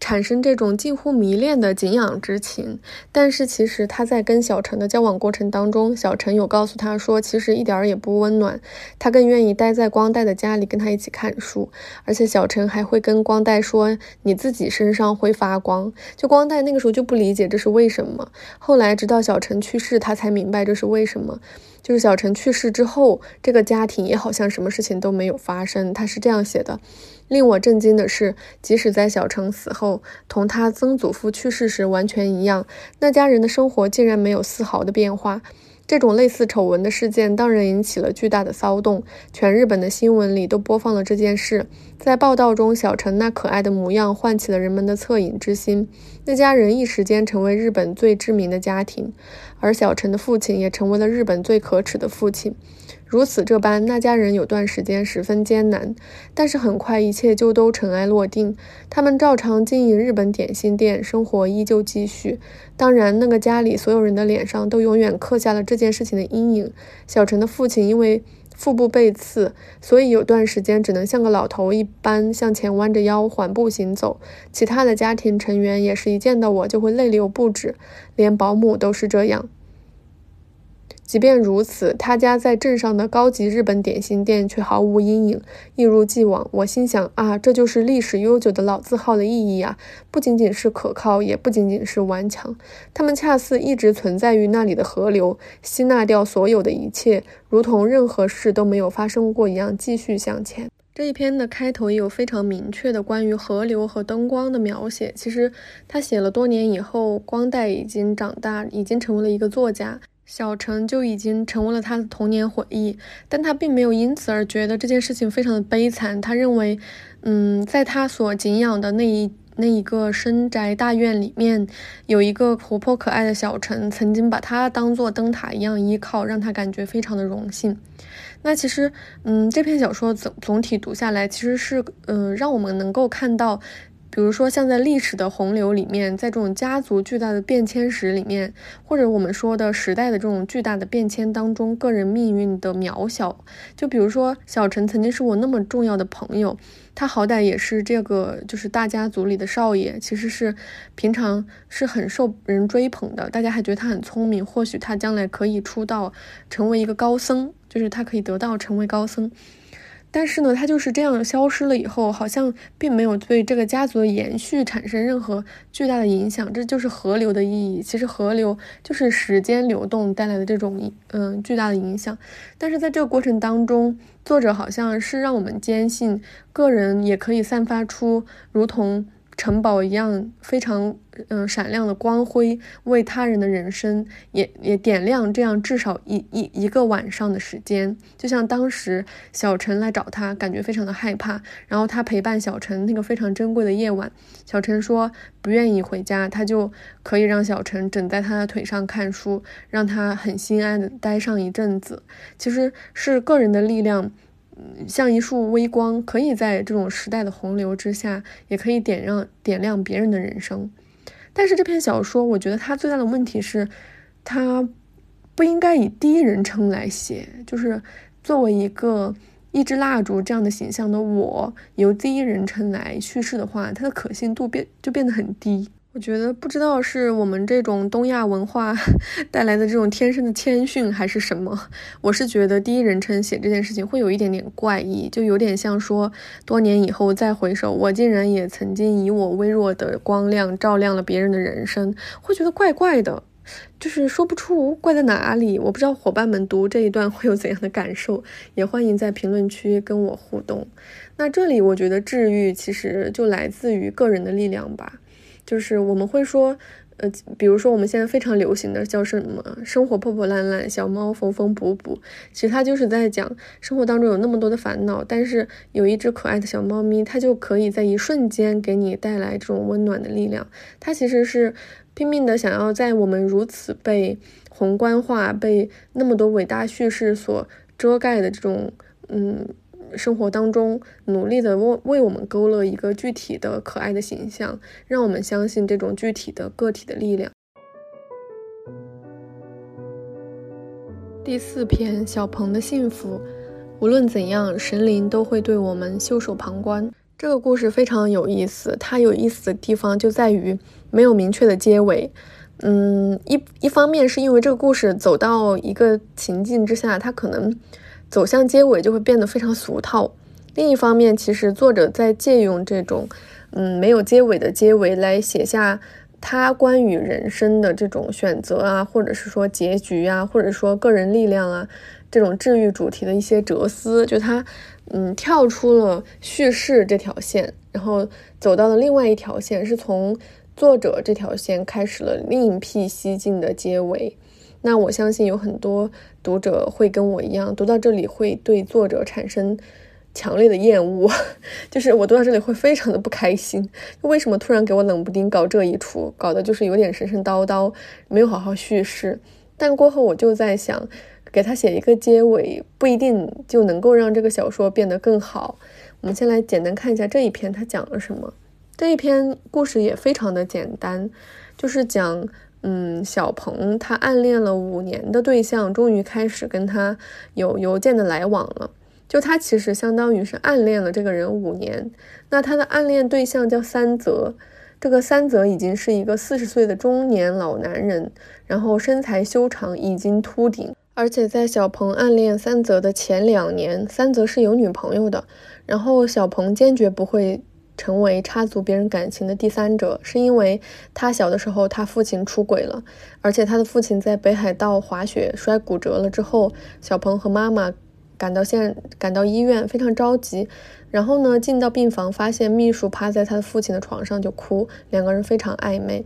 产生这种近乎迷恋的敬仰之情，但是其实他在跟小陈的交往过程当中，小陈有告诉他说，其实一点儿也不温暖，他更愿意待在光代的家里跟他一起看书，而且小陈还会跟光代说，你自己身上会发光。就光代那个时候就不理解这是为什么，后来直到小陈去世，他才明白这是为什么。就是小陈去世之后，这个家庭也好像什么事情都没有发生。他是这样写的。令我震惊的是，即使在小陈死后，同他曾祖父去世时完全一样，那家人的生活竟然没有丝毫的变化。这种类似丑闻的事件当然引起了巨大的骚动，全日本的新闻里都播放了这件事。在报道中，小陈那可爱的模样唤起了人们的恻隐之心，那家人一时间成为日本最知名的家庭，而小陈的父亲也成为了日本最可耻的父亲。如此这般，那家人有段时间十分艰难，但是很快一切就都尘埃落定。他们照常经营日本点心店，生活依旧继续。当然，那个家里所有人的脸上都永远刻下了这件事情的阴影。小陈的父亲因为腹部被刺，所以有段时间只能像个老头一般向前弯着腰缓步行走。其他的家庭成员也是一见到我就会泪流不止，连保姆都是这样。即便如此，他家在镇上的高级日本点心店却毫无阴影，一如既往。我心想啊，这就是历史悠久的老字号的意义啊！不仅仅是可靠，也不仅仅是顽强，他们恰似一直存在于那里的河流，吸纳掉所有的一切，如同任何事都没有发生过一样，继续向前。这一篇的开头也有非常明确的关于河流和灯光的描写。其实他写了多年以后，光代已经长大，已经成为了一个作家。小陈就已经成为了他的童年回忆，但他并没有因此而觉得这件事情非常的悲惨。他认为，嗯，在他所敬仰的那一那一个深宅大院里面，有一个活泼可爱的小陈，曾经把他当做灯塔一样依靠，让他感觉非常的荣幸。那其实，嗯，这篇小说总总体读下来，其实是，嗯，让我们能够看到。比如说，像在历史的洪流里面，在这种家族巨大的变迁史里面，或者我们说的时代的这种巨大的变迁当中，个人命运的渺小。就比如说，小陈曾经是我那么重要的朋友，他好歹也是这个就是大家族里的少爷，其实是平常是很受人追捧的，大家还觉得他很聪明，或许他将来可以出道成为一个高僧，就是他可以得道成为高僧。但是呢，它就是这样消失了以后，好像并没有对这个家族的延续产生任何巨大的影响。这就是河流的意义。其实河流就是时间流动带来的这种嗯巨大的影响。但是在这个过程当中，作者好像是让我们坚信，个人也可以散发出如同。城堡一样非常嗯闪亮的光辉，为他人的人生也也点亮这样至少一一一个晚上的时间。就像当时小陈来找他，感觉非常的害怕，然后他陪伴小陈那个非常珍贵的夜晚。小陈说不愿意回家，他就可以让小陈枕在他的腿上看书，让他很心安的待上一阵子。其实是个人的力量。像一束微光，可以在这种时代的洪流之下，也可以点亮点亮别人的人生。但是这篇小说，我觉得它最大的问题是，它不应该以第一人称来写。就是作为一个一支蜡烛这样的形象的我，由第一人称来叙事的话，它的可信度变就变得很低。我觉得不知道是我们这种东亚文化 带来的这种天生的谦逊，还是什么。我是觉得第一人称写这件事情会有一点点怪异，就有点像说多年以后再回首，我竟然也曾经以我微弱的光亮照亮了别人的人生，会觉得怪怪的，就是说不出怪在哪里。我不知道伙伴们读这一段会有怎样的感受，也欢迎在评论区跟我互动。那这里我觉得治愈其实就来自于个人的力量吧。就是我们会说，呃，比如说我们现在非常流行的叫什么“生活破破烂烂，小猫缝缝补补”，其实它就是在讲生活当中有那么多的烦恼，但是有一只可爱的小猫咪，它就可以在一瞬间给你带来这种温暖的力量。它其实是拼命的想要在我们如此被宏观化、被那么多伟大叙事所遮盖的这种，嗯。生活当中努力的为为我们勾勒一个具体的可爱的形象，让我们相信这种具体的个体的力量。第四篇，小鹏的幸福。无论怎样，神灵都会对我们袖手旁观。这个故事非常有意思，它有意思的地方就在于没有明确的结尾。嗯，一一方面是因为这个故事走到一个情境之下，它可能走向结尾就会变得非常俗套。另一方面，其实作者在借用这种嗯没有结尾的结尾来写下他关于人生的这种选择啊，或者是说结局啊，或者说个人力量啊这种治愈主题的一些哲思，就他嗯跳出了叙事这条线，然后走到了另外一条线，是从。作者这条线开始了另辟蹊径的结尾，那我相信有很多读者会跟我一样，读到这里会对作者产生强烈的厌恶，就是我读到这里会非常的不开心，为什么突然给我冷不丁搞这一出，搞的就是有点神神叨叨，没有好好叙事。但过后我就在想，给他写一个结尾，不一定就能够让这个小说变得更好。我们先来简单看一下这一篇他讲了什么。这一篇故事也非常的简单，就是讲，嗯，小鹏他暗恋了五年的对象，终于开始跟他有邮件的来往了。就他其实相当于是暗恋了这个人五年。那他的暗恋对象叫三泽，这个三泽已经是一个四十岁的中年老男人，然后身材修长，已经秃顶。而且在小鹏暗恋三泽的前两年，三泽是有女朋友的，然后小鹏坚决不会。成为插足别人感情的第三者，是因为他小的时候他父亲出轨了，而且他的父亲在北海道滑雪摔骨折了之后，小鹏和妈妈赶到现赶到医院，非常着急。然后呢，进到病房发现秘书趴在他的父亲的床上就哭，两个人非常暧昧。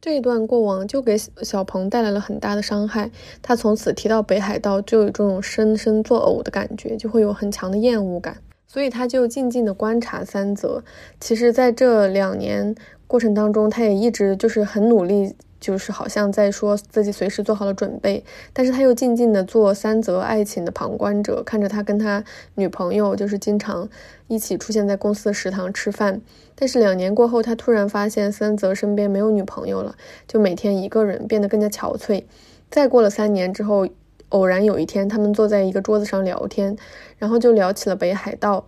这一段过往就给小鹏带来了很大的伤害，他从此提到北海道就有这种深深作呕的感觉，就会有很强的厌恶感。所以他就静静的观察三泽。其实，在这两年过程当中，他也一直就是很努力，就是好像在说自己随时做好了准备。但是他又静静的做三泽爱情的旁观者，看着他跟他女朋友就是经常一起出现在公司的食堂吃饭。但是两年过后，他突然发现三泽身边没有女朋友了，就每天一个人变得更加憔悴。再过了三年之后。偶然有一天，他们坐在一个桌子上聊天，然后就聊起了北海道。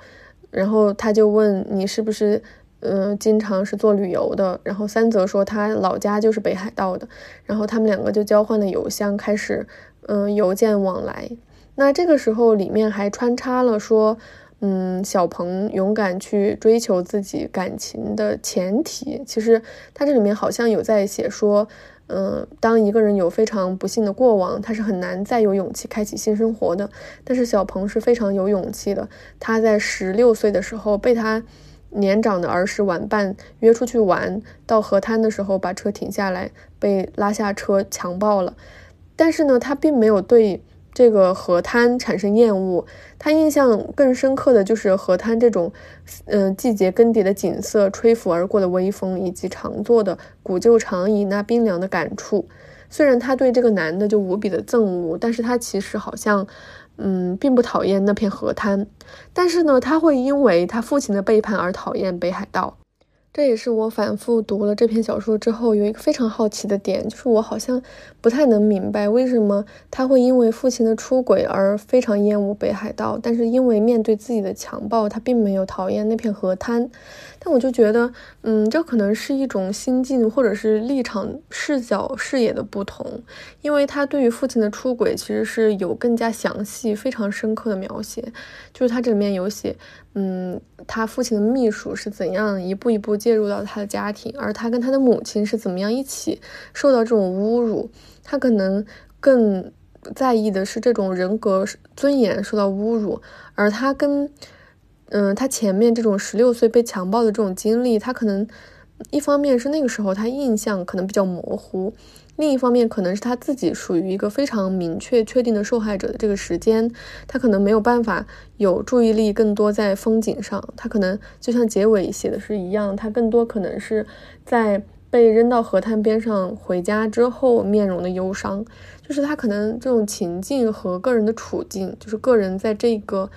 然后他就问你是不是，嗯，经常是做旅游的？然后三泽说他老家就是北海道的。然后他们两个就交换了邮箱，开始，嗯，邮件往来。那这个时候里面还穿插了说，嗯，小鹏勇敢去追求自己感情的前提。其实他这里面好像有在写说。嗯，当一个人有非常不幸的过往，他是很难再有勇气开启新生活的。但是小鹏是非常有勇气的。他在十六岁的时候被他年长的儿时玩伴约出去玩，到河滩的时候把车停下来，被拉下车强暴了。但是呢，他并没有对。这个河滩产生厌恶，他印象更深刻的就是河滩这种，嗯，季节更迭的景色，吹拂而过的微风，以及常坐的古旧长椅那冰凉的感触。虽然他对这个男的就无比的憎恶，但是他其实好像，嗯，并不讨厌那片河滩。但是呢，他会因为他父亲的背叛而讨厌北海道。这也是我反复读了这篇小说之后有一个非常好奇的点，就是我好像不太能明白为什么他会因为父亲的出轨而非常厌恶北海道，但是因为面对自己的强暴，他并没有讨厌那片河滩。但我就觉得，嗯，这可能是一种心境或者是立场、视角、视野的不同，因为他对于父亲的出轨其实是有更加详细、非常深刻的描写，就是他这里面有写。嗯，他父亲的秘书是怎样一步一步介入到他的家庭，而他跟他的母亲是怎么样一起受到这种侮辱？他可能更在意的是这种人格尊严受到侮辱，而他跟，嗯，他前面这种十六岁被强暴的这种经历，他可能一方面是那个时候他印象可能比较模糊。另一方面，可能是他自己属于一个非常明确、确定的受害者的这个时间，他可能没有办法有注意力更多在风景上。他可能就像结尾写的是一样，他更多可能是在被扔到河滩边上回家之后面容的忧伤。就是他可能这种情境和个人的处境，就是个人在这个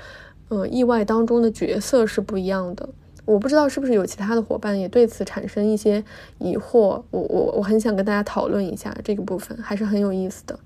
呃意外当中的角色是不一样的。我不知道是不是有其他的伙伴也对此产生一些疑惑，我我我很想跟大家讨论一下这个部分，还是很有意思的。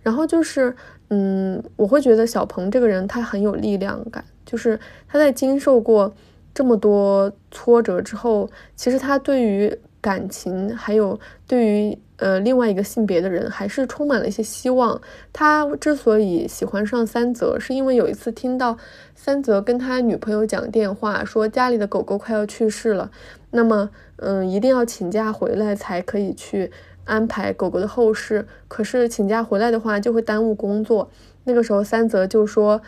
然后就是，嗯，我会觉得小鹏这个人他很有力量感，就是他在经受过，这么多挫折之后，其实他对于感情，还有对于呃另外一个性别的人，还是充满了一些希望。他之所以喜欢上三泽，是因为有一次听到三泽跟他女朋友讲电话，说家里的狗狗快要去世了，那么嗯一定要请假回来才可以去安排狗狗的后事。可是请假回来的话，就会耽误工作。那个时候三泽就说。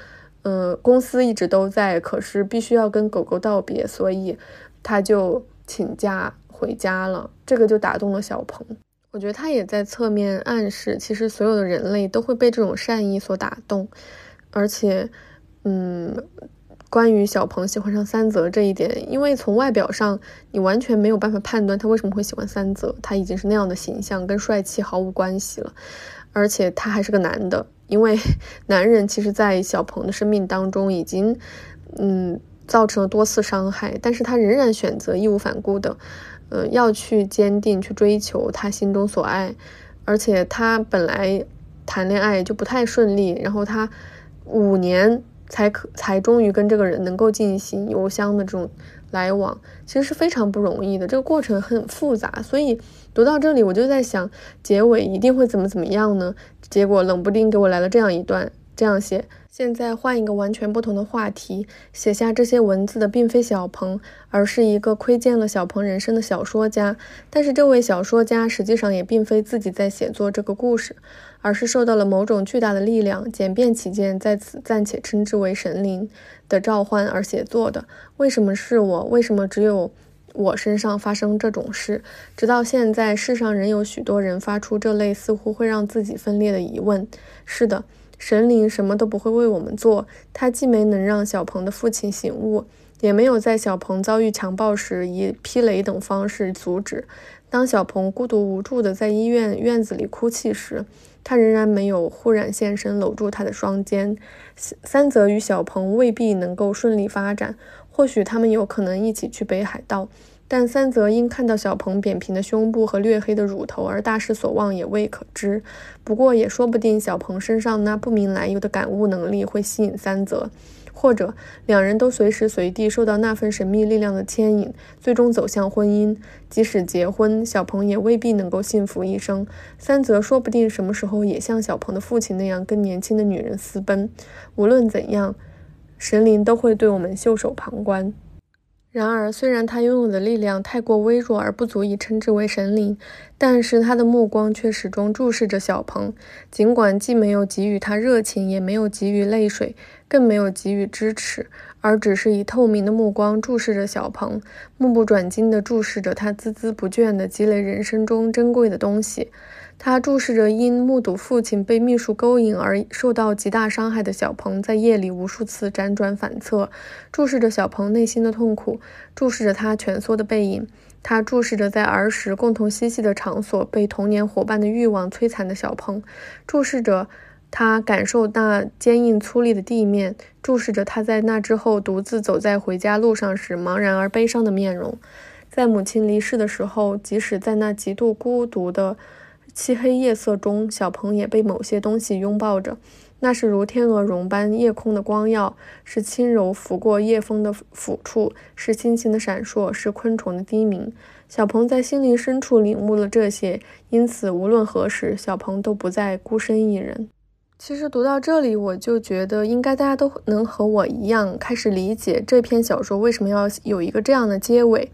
嗯，公司一直都在，可是必须要跟狗狗道别，所以他就请假回家了。这个就打动了小鹏。我觉得他也在侧面暗示，其实所有的人类都会被这种善意所打动。而且，嗯，关于小鹏喜欢上三泽这一点，因为从外表上你完全没有办法判断他为什么会喜欢三泽，他已经是那样的形象，跟帅气毫无关系了。而且他还是个男的。因为 男人其实，在小鹏的生命当中已经，嗯，造成了多次伤害，但是他仍然选择义无反顾的，嗯，要去坚定去追求他心中所爱，而且他本来谈恋爱就不太顺利，然后他五年才可才终于跟这个人能够进行邮箱的这种。来往其实是非常不容易的，这个过程很复杂，所以读到这里我就在想，结尾一定会怎么怎么样呢？结果冷不丁给我来了这样一段，这样写。现在换一个完全不同的话题，写下这些文字的并非小鹏，而是一个窥见了小鹏人生的小说家。但是这位小说家实际上也并非自己在写作这个故事，而是受到了某种巨大的力量，简便起见，在此暂且称之为神灵的召唤而写作的。为什么是我？为什么只有我身上发生这种事？直到现在，世上仍有许多人发出这类似乎会让自己分裂的疑问。是的。神灵什么都不会为我们做，他既没能让小鹏的父亲醒悟，也没有在小鹏遭遇强暴时以劈雷等方式阻止。当小鹏孤独无助地在医院院子里哭泣时，他仍然没有忽然现身搂住他的双肩。三泽与小鹏未必能够顺利发展，或许他们有可能一起去北海道。但三泽因看到小鹏扁平的胸部和略黑的乳头而大失所望，也未可知。不过也说不定，小鹏身上那不明来由的感悟能力会吸引三泽，或者两人都随时随地受到那份神秘力量的牵引，最终走向婚姻。即使结婚，小鹏也未必能够幸福一生。三泽说不定什么时候也像小鹏的父亲那样跟年轻的女人私奔。无论怎样，神灵都会对我们袖手旁观。然而，虽然他拥有的力量太过微弱而不足以称之为神灵，但是他的目光却始终注视着小鹏。尽管既没有给予他热情，也没有给予泪水，更没有给予支持，而只是以透明的目光注视着小鹏，目不转睛地注视着他孜孜不倦地积累人生中珍贵的东西。他注视着因目睹父亲被秘书勾引而受到极大伤害的小鹏，在夜里无数次辗转反侧；注视着小鹏内心的痛苦，注视着他蜷缩的背影；他注视着在儿时共同嬉戏的场所被童年伙伴的欲望摧残的小鹏；注视着他感受那坚硬粗粝的地面；注视着他在那之后独自走在回家路上时茫然而悲伤的面容。在母亲离世的时候，即使在那极度孤独的。漆黑夜色中，小鹏也被某些东西拥抱着，那是如天鹅绒般夜空的光耀，是轻柔拂过夜风的抚触，是星星的闪烁，是昆虫的低鸣。小鹏在心灵深处领悟了这些，因此无论何时，小鹏都不再孤身一人。其实读到这里，我就觉得应该大家都能和我一样，开始理解这篇小说为什么要有一个这样的结尾。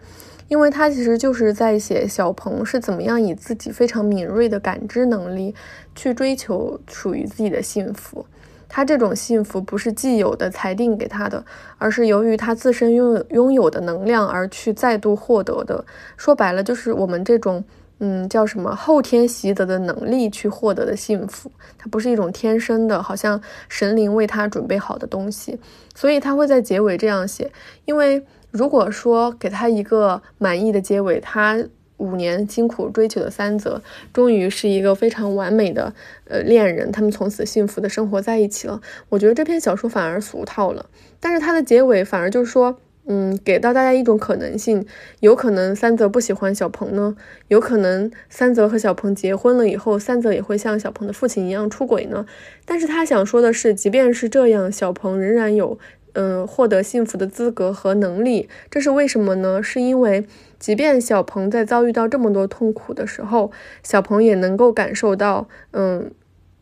因为他其实就是在写小鹏是怎么样以自己非常敏锐的感知能力去追求属于自己的幸福。他这种幸福不是既有的裁定给他的，而是由于他自身拥有拥有的能量而去再度获得的。说白了，就是我们这种嗯叫什么后天习得的能力去获得的幸福。它不是一种天生的，好像神灵为他准备好的东西。所以他会在结尾这样写，因为。如果说给他一个满意的结尾，他五年辛苦追求的三泽，终于是一个非常完美的呃恋人，他们从此幸福的生活在一起了。我觉得这篇小说反而俗套了，但是它的结尾反而就是说，嗯，给到大家一种可能性，有可能三泽不喜欢小鹏呢，有可能三泽和小鹏结婚了以后，三泽也会像小鹏的父亲一样出轨呢。但是他想说的是，即便是这样，小鹏仍然有。嗯，获得幸福的资格和能力。这是为什么呢？是因为即便小鹏在遭遇到这么多痛苦的时候，小鹏也能够感受到，嗯，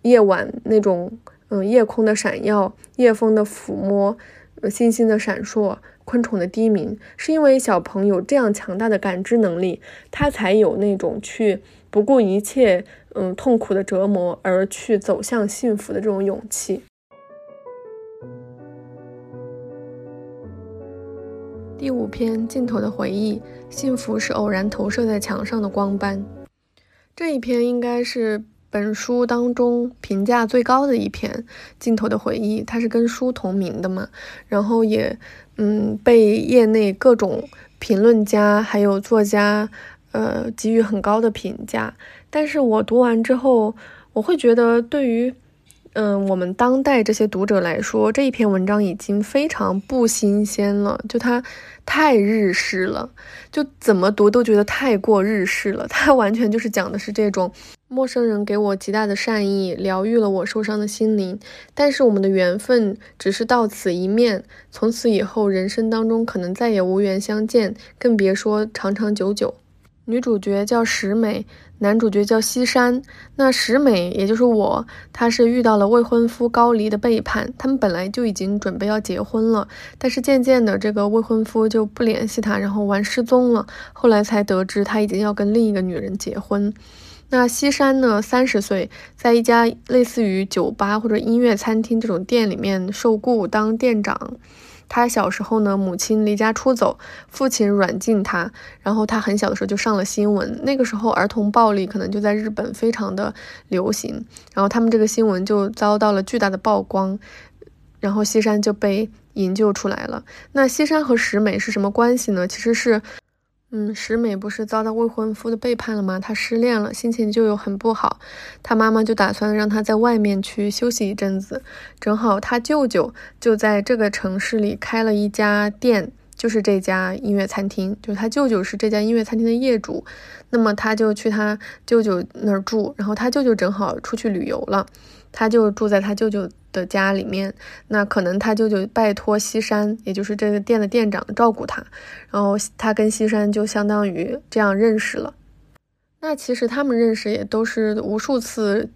夜晚那种，嗯，夜空的闪耀，夜风的抚摸，星星的闪烁，昆虫的低鸣，是因为小鹏有这样强大的感知能力，他才有那种去不顾一切，嗯，痛苦的折磨而去走向幸福的这种勇气。第五篇镜头的回忆，幸福是偶然投射在墙上的光斑。这一篇应该是本书当中评价最高的一篇。镜头的回忆，它是跟书同名的嘛，然后也嗯被业内各种评论家还有作家呃给予很高的评价。但是我读完之后，我会觉得对于。嗯，我们当代这些读者来说，这一篇文章已经非常不新鲜了，就它太日式了，就怎么读都觉得太过日式了。它完全就是讲的是这种陌生人给我极大的善意，疗愈了我受伤的心灵，但是我们的缘分只是到此一面，从此以后人生当中可能再也无缘相见，更别说长长久久。女主角叫石美，男主角叫西山。那石美也就是我，她是遇到了未婚夫高离的背叛。他们本来就已经准备要结婚了，但是渐渐的，这个未婚夫就不联系她，然后玩失踪了。后来才得知他已经要跟另一个女人结婚。那西山呢，三十岁，在一家类似于酒吧或者音乐餐厅这种店里面受雇当店长。他小时候呢，母亲离家出走，父亲软禁他，然后他很小的时候就上了新闻。那个时候，儿童暴力可能就在日本非常的流行，然后他们这个新闻就遭到了巨大的曝光，然后西山就被营救出来了。那西山和石美是什么关系呢？其实是。嗯，石美不是遭到未婚夫的背叛了吗？她失恋了，心情就有很不好。她妈妈就打算让她在外面去休息一阵子。正好她舅舅就在这个城市里开了一家店，就是这家音乐餐厅，就是他舅舅是这家音乐餐厅的业主。那么他就去他舅舅那儿住，然后他舅舅正好出去旅游了。他就住在他舅舅的家里面，那可能他舅舅拜托西山，也就是这个店的店长照顾他，然后他跟西山就相当于这样认识了。那其实他们认识也都是无数次。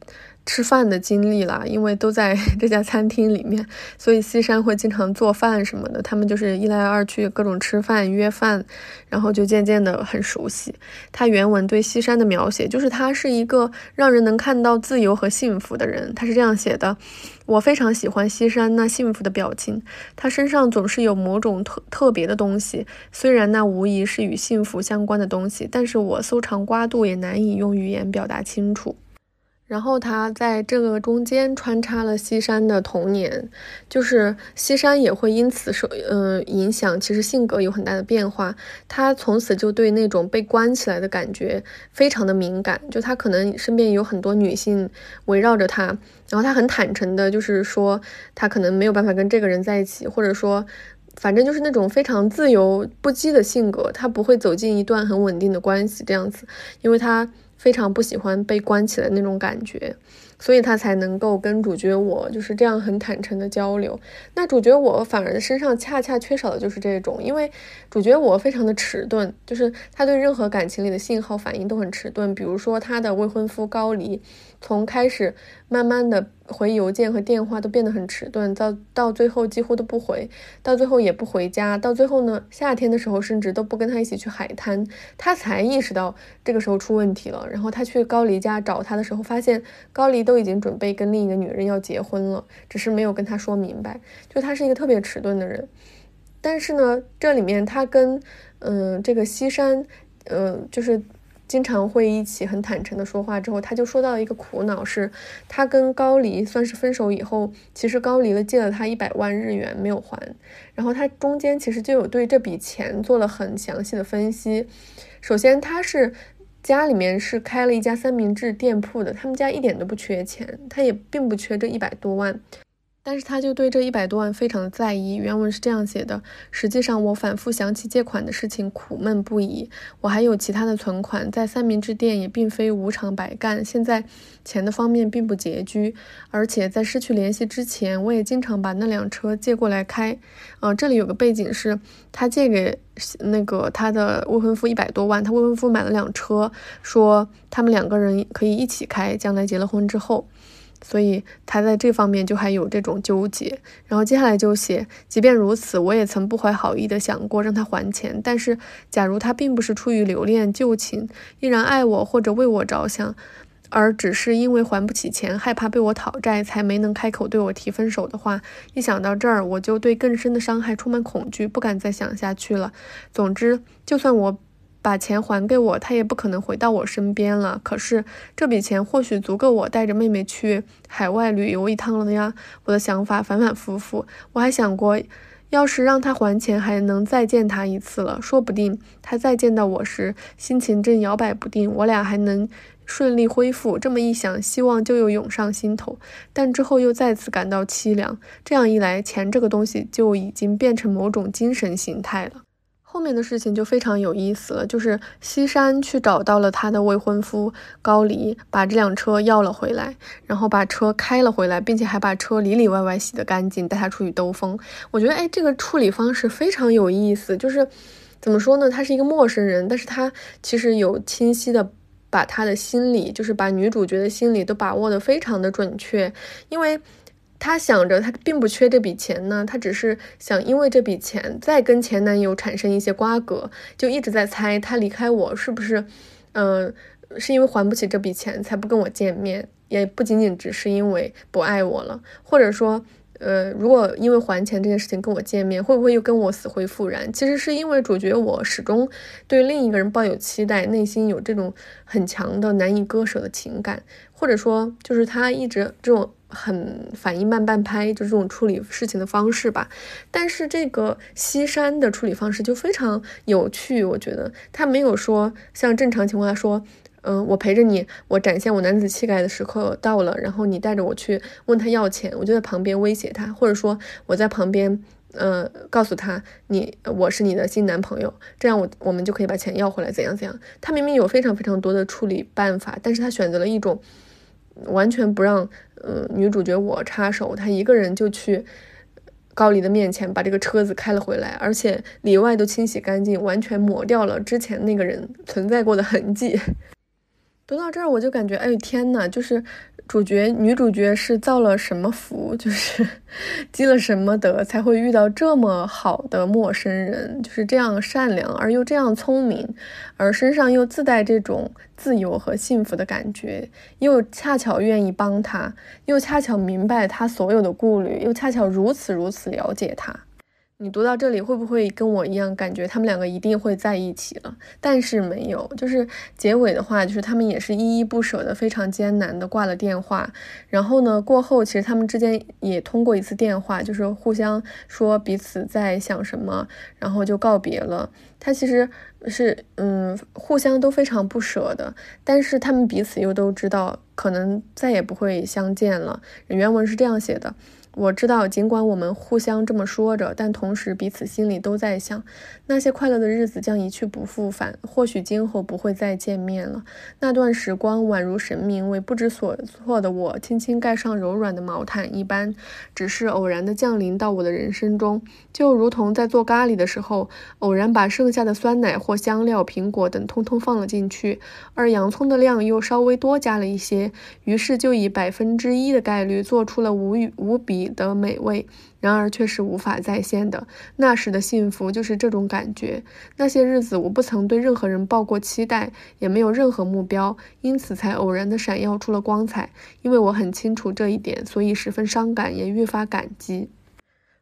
吃饭的经历啦，因为都在 这家餐厅里面，所以西山会经常做饭什么的。他们就是一来二去各种吃饭约饭，然后就渐渐的很熟悉。他原文对西山的描写就是他是一个让人能看到自由和幸福的人。他是这样写的：我非常喜欢西山那幸福的表情，他身上总是有某种特特别的东西，虽然那无疑是与幸福相关的东西，但是我搜肠刮肚也难以用语言表达清楚。然后他在这个中间穿插了西山的童年，就是西山也会因此受嗯影响，其实性格有很大的变化。他从此就对那种被关起来的感觉非常的敏感，就他可能身边有很多女性围绕着他，然后他很坦诚的，就是说他可能没有办法跟这个人在一起，或者说反正就是那种非常自由不羁的性格，他不会走进一段很稳定的关系这样子，因为他。非常不喜欢被关起来那种感觉，所以他才能够跟主角我就是这样很坦诚的交流。那主角我反而身上恰恰缺少的就是这种，因为主角我非常的迟钝，就是他对任何感情里的信号反应都很迟钝。比如说他的未婚夫高离。从开始慢慢的回邮件和电话都变得很迟钝，到到最后几乎都不回，到最后也不回家，到最后呢，夏天的时候甚至都不跟他一起去海滩，他才意识到这个时候出问题了。然后他去高离家找他的时候，发现高离都已经准备跟另一个女人要结婚了，只是没有跟他说明白。就他是一个特别迟钝的人，但是呢，这里面他跟嗯这个西山，嗯就是。经常会一起很坦诚的说话之后，他就说到一个苦恼，是他跟高离算是分手以后，其实高离了借了他一百万日元没有还，然后他中间其实就有对这笔钱做了很详细的分析。首先他是家里面是开了一家三明治店铺的，他们家一点都不缺钱，他也并不缺这一百多万。但是他就对这一百多万非常的在意。原文是这样写的：实际上，我反复想起借款的事情，苦闷不已。我还有其他的存款，在三明治店也并非无偿白干。现在钱的方面并不拮据，而且在失去联系之前，我也经常把那辆车借过来开。呃，这里有个背景是，他借给那个他的未婚夫一百多万，他未婚夫买了辆车，说他们两个人可以一起开，将来结了婚之后。所以他在这方面就还有这种纠结，然后接下来就写，即便如此，我也曾不怀好意的想过让他还钱。但是，假如他并不是出于留恋旧情，依然爱我或者为我着想，而只是因为还不起钱，害怕被我讨债，才没能开口对我提分手的话，一想到这儿，我就对更深的伤害充满恐惧，不敢再想下去了。总之，就算我。把钱还给我，他也不可能回到我身边了。可是这笔钱或许足够我带着妹妹去海外旅游一趟了呀。我的想法反反复复，我还想过，要是让他还钱，还能再见他一次了。说不定他再见到我时，心情正摇摆不定，我俩还能顺利恢复。这么一想，希望就又涌上心头。但之后又再次感到凄凉。这样一来，钱这个东西就已经变成某种精神形态了。后面的事情就非常有意思了，就是西山去找到了他的未婚夫高黎，把这辆车要了回来，然后把车开了回来，并且还把车里里外外洗得干净，带他出去兜风。我觉得，哎，这个处理方式非常有意思。就是怎么说呢？他是一个陌生人，但是他其实有清晰的把他的心理，就是把女主角的心理都把握的非常的准确，因为。她想着，她并不缺这笔钱呢，她只是想因为这笔钱再跟前男友产生一些瓜葛，就一直在猜他离开我是不是，嗯，是因为还不起这笔钱才不跟我见面，也不仅仅只是因为不爱我了，或者说，呃，如果因为还钱这件事情跟我见面，会不会又跟我死灰复燃？其实是因为主角我始终对另一个人抱有期待，内心有这种很强的难以割舍的情感，或者说就是他一直这种。很反应慢半拍，就这种处理事情的方式吧。但是这个西山的处理方式就非常有趣，我觉得他没有说像正常情况下说，嗯，我陪着你，我展现我男子气概的时刻到了，然后你带着我去问他要钱，我就在旁边威胁他，或者说我在旁边，呃，告诉他你我是你的新男朋友，这样我我们就可以把钱要回来，怎样怎样。他明明有非常非常多的处理办法，但是他选择了一种。完全不让，嗯，女主角我插手，她一个人就去高黎的面前把这个车子开了回来，而且里外都清洗干净，完全抹掉了之前那个人存在过的痕迹。读到这儿，我就感觉，哎呦天呐，就是。主角女主角是造了什么福，就是积了什么德，才会遇到这么好的陌生人，就是这样善良而又这样聪明，而身上又自带这种自由和幸福的感觉，又恰巧愿意帮他，又恰巧明白他所有的顾虑，又恰巧如此如此了解他。你读到这里会不会跟我一样感觉他们两个一定会在一起了？但是没有，就是结尾的话，就是他们也是依依不舍的，非常艰难的挂了电话。然后呢，过后其实他们之间也通过一次电话，就是互相说彼此在想什么，然后就告别了。他其实是嗯，互相都非常不舍的，但是他们彼此又都知道可能再也不会相见了。原文是这样写的。我知道，尽管我们互相这么说着，但同时彼此心里都在想，那些快乐的日子将一去不复返，或许今后不会再见面了。那段时光宛如神明为不知所措的我轻轻盖上柔软的毛毯一般，只是偶然的降临到我的人生中，就如同在做咖喱的时候，偶然把剩下的酸奶或香料、苹果等通通放了进去，而洋葱的量又稍微多加了一些，于是就以百分之一的概率做出了无与无比。你的美味，然而却是无法再现的。那时的幸福就是这种感觉。那些日子，我不曾对任何人抱过期待，也没有任何目标，因此才偶然的闪耀出了光彩。因为我很清楚这一点，所以十分伤感，也愈发感激。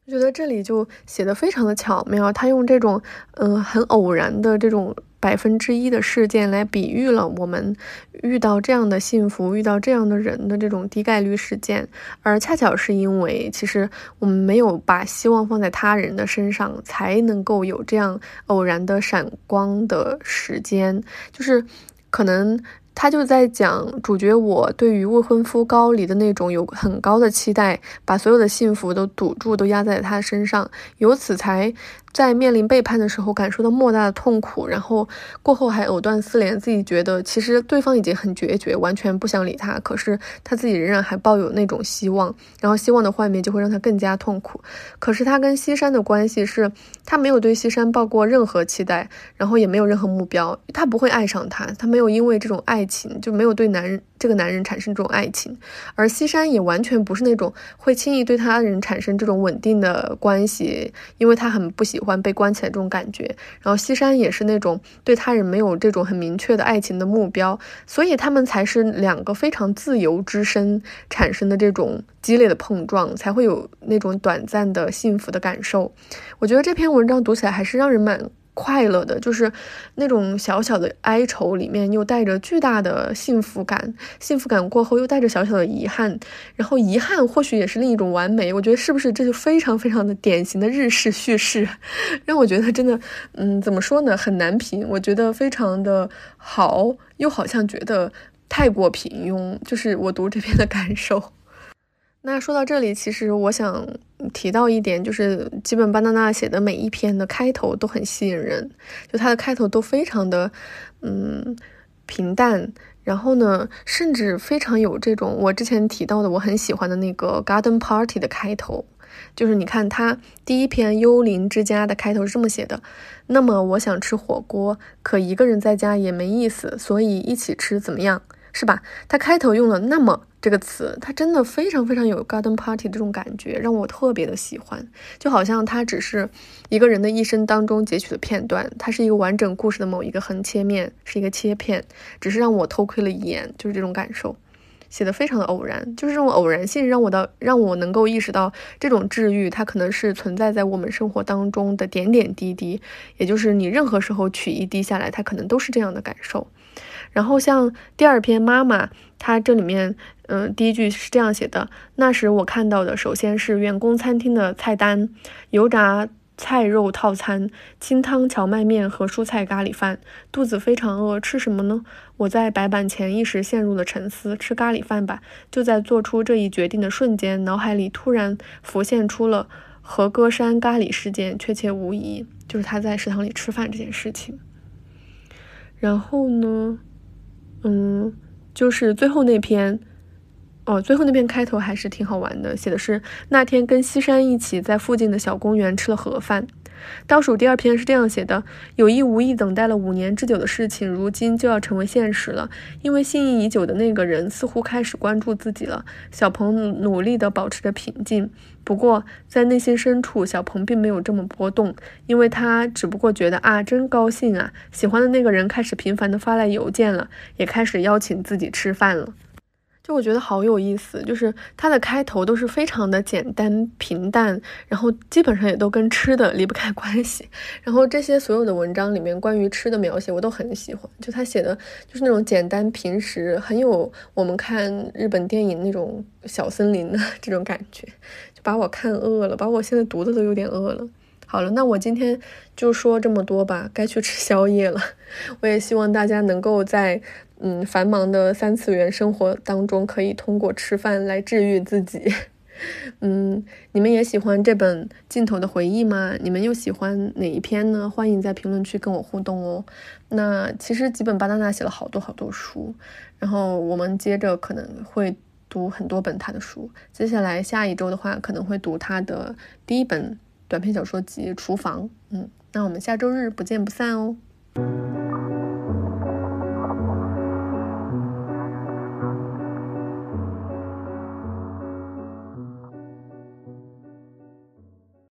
我觉得这里就写的非常的巧妙，他用这种嗯很偶然的这种。百分之一的事件来比喻了我们遇到这样的幸福、遇到这样的人的这种低概率事件，而恰巧是因为其实我们没有把希望放在他人的身上，才能够有这样偶然的闪光的时间，就是可能他就在讲主角我对于未婚夫高离的那种有很高的期待，把所有的幸福都赌注都压在他身上，由此才。在面临背叛的时候，感受到莫大的痛苦，然后过后还藕断丝连，自己觉得其实对方已经很决绝，完全不想理他，可是他自己仍然还抱有那种希望，然后希望的幻灭就会让他更加痛苦。可是他跟西山的关系是，他没有对西山抱过任何期待，然后也没有任何目标，他不会爱上他，他没有因为这种爱情就没有对男人。这个男人产生这种爱情，而西山也完全不是那种会轻易对他人产生这种稳定的关系，因为他很不喜喜欢被关起来这种感觉。然后西山也是那种对他人没有这种很明确的爱情的目标，所以他们才是两个非常自由之身产生的这种激烈的碰撞，才会有那种短暂的幸福的感受。我觉得这篇文章读起来还是让人蛮。快乐的，就是那种小小的哀愁里面又带着巨大的幸福感，幸福感过后又带着小小的遗憾，然后遗憾或许也是另一种完美。我觉得是不是这就非常非常的典型的日式叙事，让我觉得真的，嗯，怎么说呢，很难评。我觉得非常的好，又好像觉得太过平庸，就是我读这篇的感受。那说到这里，其实我想提到一点，就是基本巴娜娜写的每一篇的开头都很吸引人，就它的开头都非常的，嗯，平淡，然后呢，甚至非常有这种我之前提到的我很喜欢的那个 Garden Party 的开头，就是你看它第一篇《幽灵之家》的开头是这么写的，那么我想吃火锅，可一个人在家也没意思，所以一起吃怎么样？是吧？它开头用了“那么”这个词，它真的非常非常有 garden party 这种感觉，让我特别的喜欢。就好像它只是一个人的一生当中截取的片段，它是一个完整故事的某一个横切面，是一个切片，只是让我偷窥了一眼，就是这种感受。写的非常的偶然，就是这种偶然性让我的让我能够意识到，这种治愈它可能是存在在我们生活当中的点点滴滴，也就是你任何时候取一滴下来，它可能都是这样的感受。然后像第二篇妈妈，它这里面，嗯，第一句是这样写的：那时我看到的，首先是员工餐厅的菜单，油炸菜肉套餐，清汤荞麦面和蔬菜咖喱饭。肚子非常饿，吃什么呢？我在白板前一时陷入了沉思，吃咖喱饭吧。就在做出这一决定的瞬间，脑海里突然浮现出了和歌山咖喱事件，确切无疑，就是他在食堂里吃饭这件事情。然后呢？嗯，就是最后那篇，哦，最后那篇开头还是挺好玩的，写的是那天跟西山一起在附近的小公园吃了盒饭。倒数第二篇是这样写的：有意无意等待了五年之久的事情，如今就要成为现实了。因为心仪已久的那个人似乎开始关注自己了。小鹏努力地保持着平静，不过在内心深处，小鹏并没有这么波动，因为他只不过觉得啊，真高兴啊，喜欢的那个人开始频繁地发来邮件了，也开始邀请自己吃饭了。就我觉得好有意思，就是它的开头都是非常的简单平淡，然后基本上也都跟吃的离不开关系。然后这些所有的文章里面关于吃的描写，我都很喜欢。就他写的就是那种简单平实，很有我们看日本电影那种小森林的 这种感觉，把我看饿了，把我现在读的都有点饿了。好了，那我今天就说这么多吧，该去吃宵夜了。我也希望大家能够在。嗯，繁忙的三次元生活当中，可以通过吃饭来治愈自己。嗯，你们也喜欢这本《镜头的回忆》吗？你们又喜欢哪一篇呢？欢迎在评论区跟我互动哦。那其实吉本巴娜娜写了好多好多书，然后我们接着可能会读很多本他的书。接下来下一周的话，可能会读他的第一本短篇小说集《厨房》。嗯，那我们下周日不见不散哦。